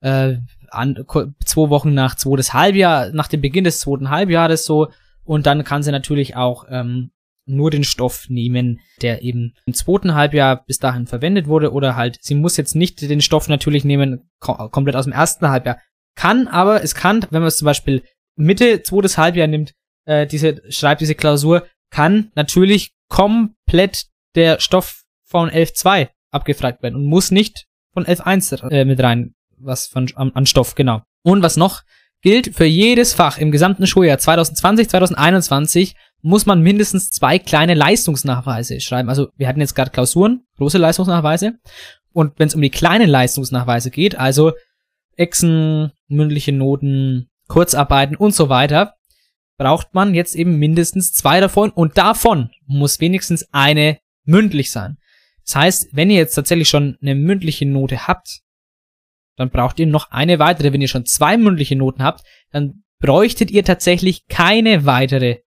äh, an, zwei Wochen nach zweites Halbjahr, nach dem Beginn des zweiten Halbjahres so. Und dann kann sie natürlich auch ähm, nur den Stoff nehmen, der eben im zweiten Halbjahr bis dahin verwendet wurde. Oder halt, sie muss jetzt nicht den Stoff natürlich nehmen, kom komplett aus dem ersten Halbjahr. Kann aber, es kann, wenn man es zum Beispiel Mitte zweites Halbjahr nimmt, äh, diese, schreibt diese Klausur, kann natürlich komplett der Stoff von 11.2 abgefragt werden und muss nicht von 11.1 äh, mit rein, was von, an, an Stoff, genau. Und was noch gilt, für jedes Fach im gesamten Schuljahr 2020, 2021 muss man mindestens zwei kleine Leistungsnachweise schreiben. Also wir hatten jetzt gerade Klausuren, große Leistungsnachweise. Und wenn es um die kleinen Leistungsnachweise geht, also Exen, mündliche Noten, Kurzarbeiten und so weiter, braucht man jetzt eben mindestens zwei davon und davon muss wenigstens eine mündlich sein. Das heißt, wenn ihr jetzt tatsächlich schon eine mündliche Note habt, dann braucht ihr noch eine weitere. Wenn ihr schon zwei mündliche Noten habt, dann bräuchtet ihr tatsächlich keine weitere.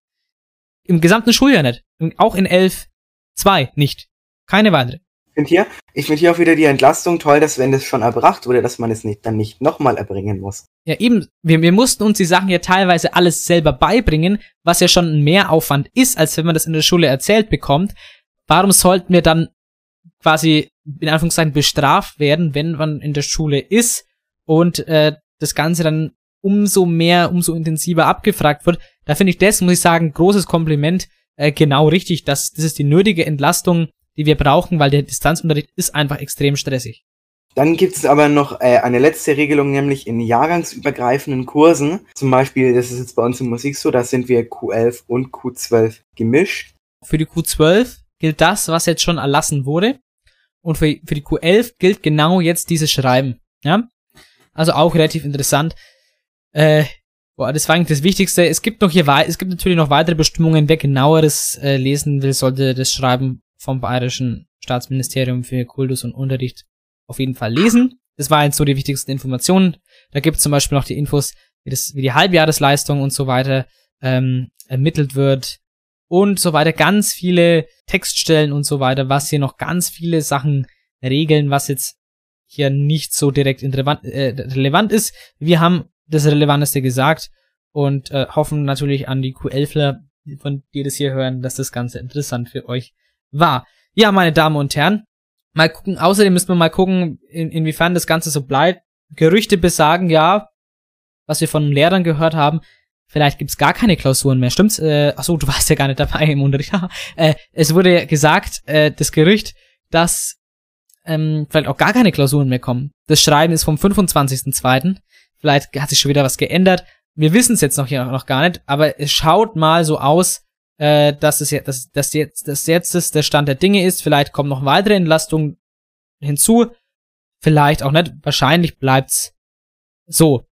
Im gesamten Schuljahr nicht. Auch in 11, 2 nicht. Keine weitere. Ich finde hier, ich finde hier auch wieder die Entlastung toll, dass wenn das schon erbracht wurde, dass man es nicht, dann nicht nochmal erbringen muss. Ja, eben, wir, wir mussten uns die Sachen ja teilweise alles selber beibringen, was ja schon ein Mehraufwand ist, als wenn man das in der Schule erzählt bekommt. Warum sollten wir dann quasi in Anführungszeichen bestraft werden, wenn man in der Schule ist und äh, das Ganze dann umso mehr, umso intensiver abgefragt wird. Da finde ich das, muss ich sagen, großes Kompliment, äh, genau richtig. Das, das ist die nötige Entlastung, die wir brauchen, weil der Distanzunterricht ist einfach extrem stressig. Dann gibt es aber noch äh, eine letzte Regelung, nämlich in jahrgangsübergreifenden Kursen. Zum Beispiel, das ist jetzt bei uns in Musik so, da sind wir Q11 und Q12 gemischt. Für die Q12 gilt das, was jetzt schon erlassen wurde. Und für, für die Q11 gilt genau jetzt dieses Schreiben. Ja? Also auch relativ interessant. Äh, boah, das war eigentlich das Wichtigste. Es gibt noch hier es gibt natürlich noch weitere Bestimmungen. Wer genaueres äh, lesen will, sollte das Schreiben vom Bayerischen Staatsministerium für Kultus und Unterricht auf jeden Fall lesen. Das waren so die wichtigsten Informationen. Da gibt es zum Beispiel noch die Infos, wie, das, wie die Halbjahresleistung und so weiter ähm, ermittelt wird und so weiter. Ganz viele Textstellen und so weiter, was hier noch ganz viele Sachen regeln, was jetzt hier nicht so direkt relevant, äh, relevant ist. Wir haben das Relevanteste gesagt und äh, hoffen natürlich an die Q11ler, von die das hier hören, dass das Ganze interessant für euch war. Ja, meine Damen und Herren, mal gucken, außerdem müssen wir mal gucken, in, inwiefern das Ganze so bleibt. Gerüchte besagen ja, was wir von Lehrern gehört haben, vielleicht gibt's gar keine Klausuren mehr. Stimmt's? Äh, achso, du warst ja gar nicht dabei im Unterricht. äh, es wurde gesagt, äh, das Gerücht, dass ähm, vielleicht auch gar keine Klausuren mehr kommen. Das Schreiben ist vom 25.02. Vielleicht hat sich schon wieder was geändert. Wir wissen es jetzt noch, hier noch gar nicht, aber es schaut mal so aus, äh, dass es jetzt, dass, dass jetzt, dass jetzt das der Stand der Dinge ist. Vielleicht kommen noch weitere Entlastungen hinzu. Vielleicht auch nicht. Wahrscheinlich bleibt's so.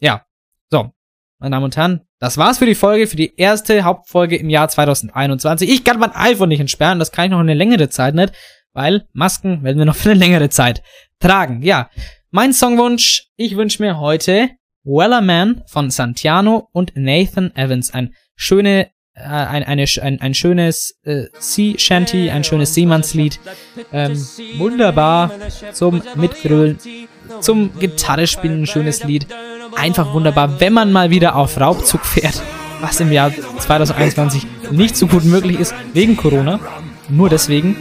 Ja. So. Meine Damen und Herren, das war's für die Folge, für die erste Hauptfolge im Jahr 2021. Ich kann mein iPhone nicht entsperren, das kann ich noch eine längere Zeit nicht, weil Masken werden wir noch für eine längere Zeit tragen. Ja. Mein Songwunsch, ich wünsche mir heute Weller Man von Santiano und Nathan Evans. Ein schöne äh, ein, eine, ein, ein schönes äh, Sea Shanty, ein schönes Seemannslied. Ähm, wunderbar zum Mitgrölen, zum Gitarre spielen, ein schönes Lied. Einfach wunderbar, wenn man mal wieder auf Raubzug fährt, was im Jahr 2021 nicht so gut möglich ist, wegen Corona. Nur deswegen.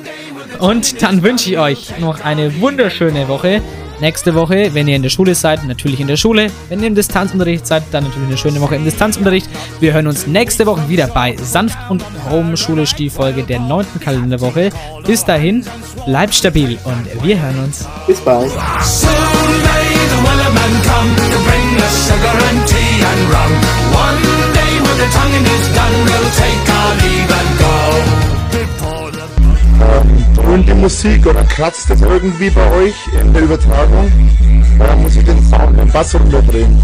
Und dann wünsche ich euch noch eine wunderschöne Woche. Nächste Woche, wenn ihr in der Schule seid, natürlich in der Schule. Wenn ihr im Distanzunterricht seid, dann natürlich eine schöne Woche im Distanzunterricht. Wir hören uns nächste Woche wieder bei Sanft und Home Schulisch, die Folge der neunten Kalenderwoche. Bis dahin, bleibt stabil und wir hören uns. Bis bald. Dröhnt die Musik oder kratzt es irgendwie bei euch in der Übertragung? Da muss ich den Sound, den Bass runterdrehen.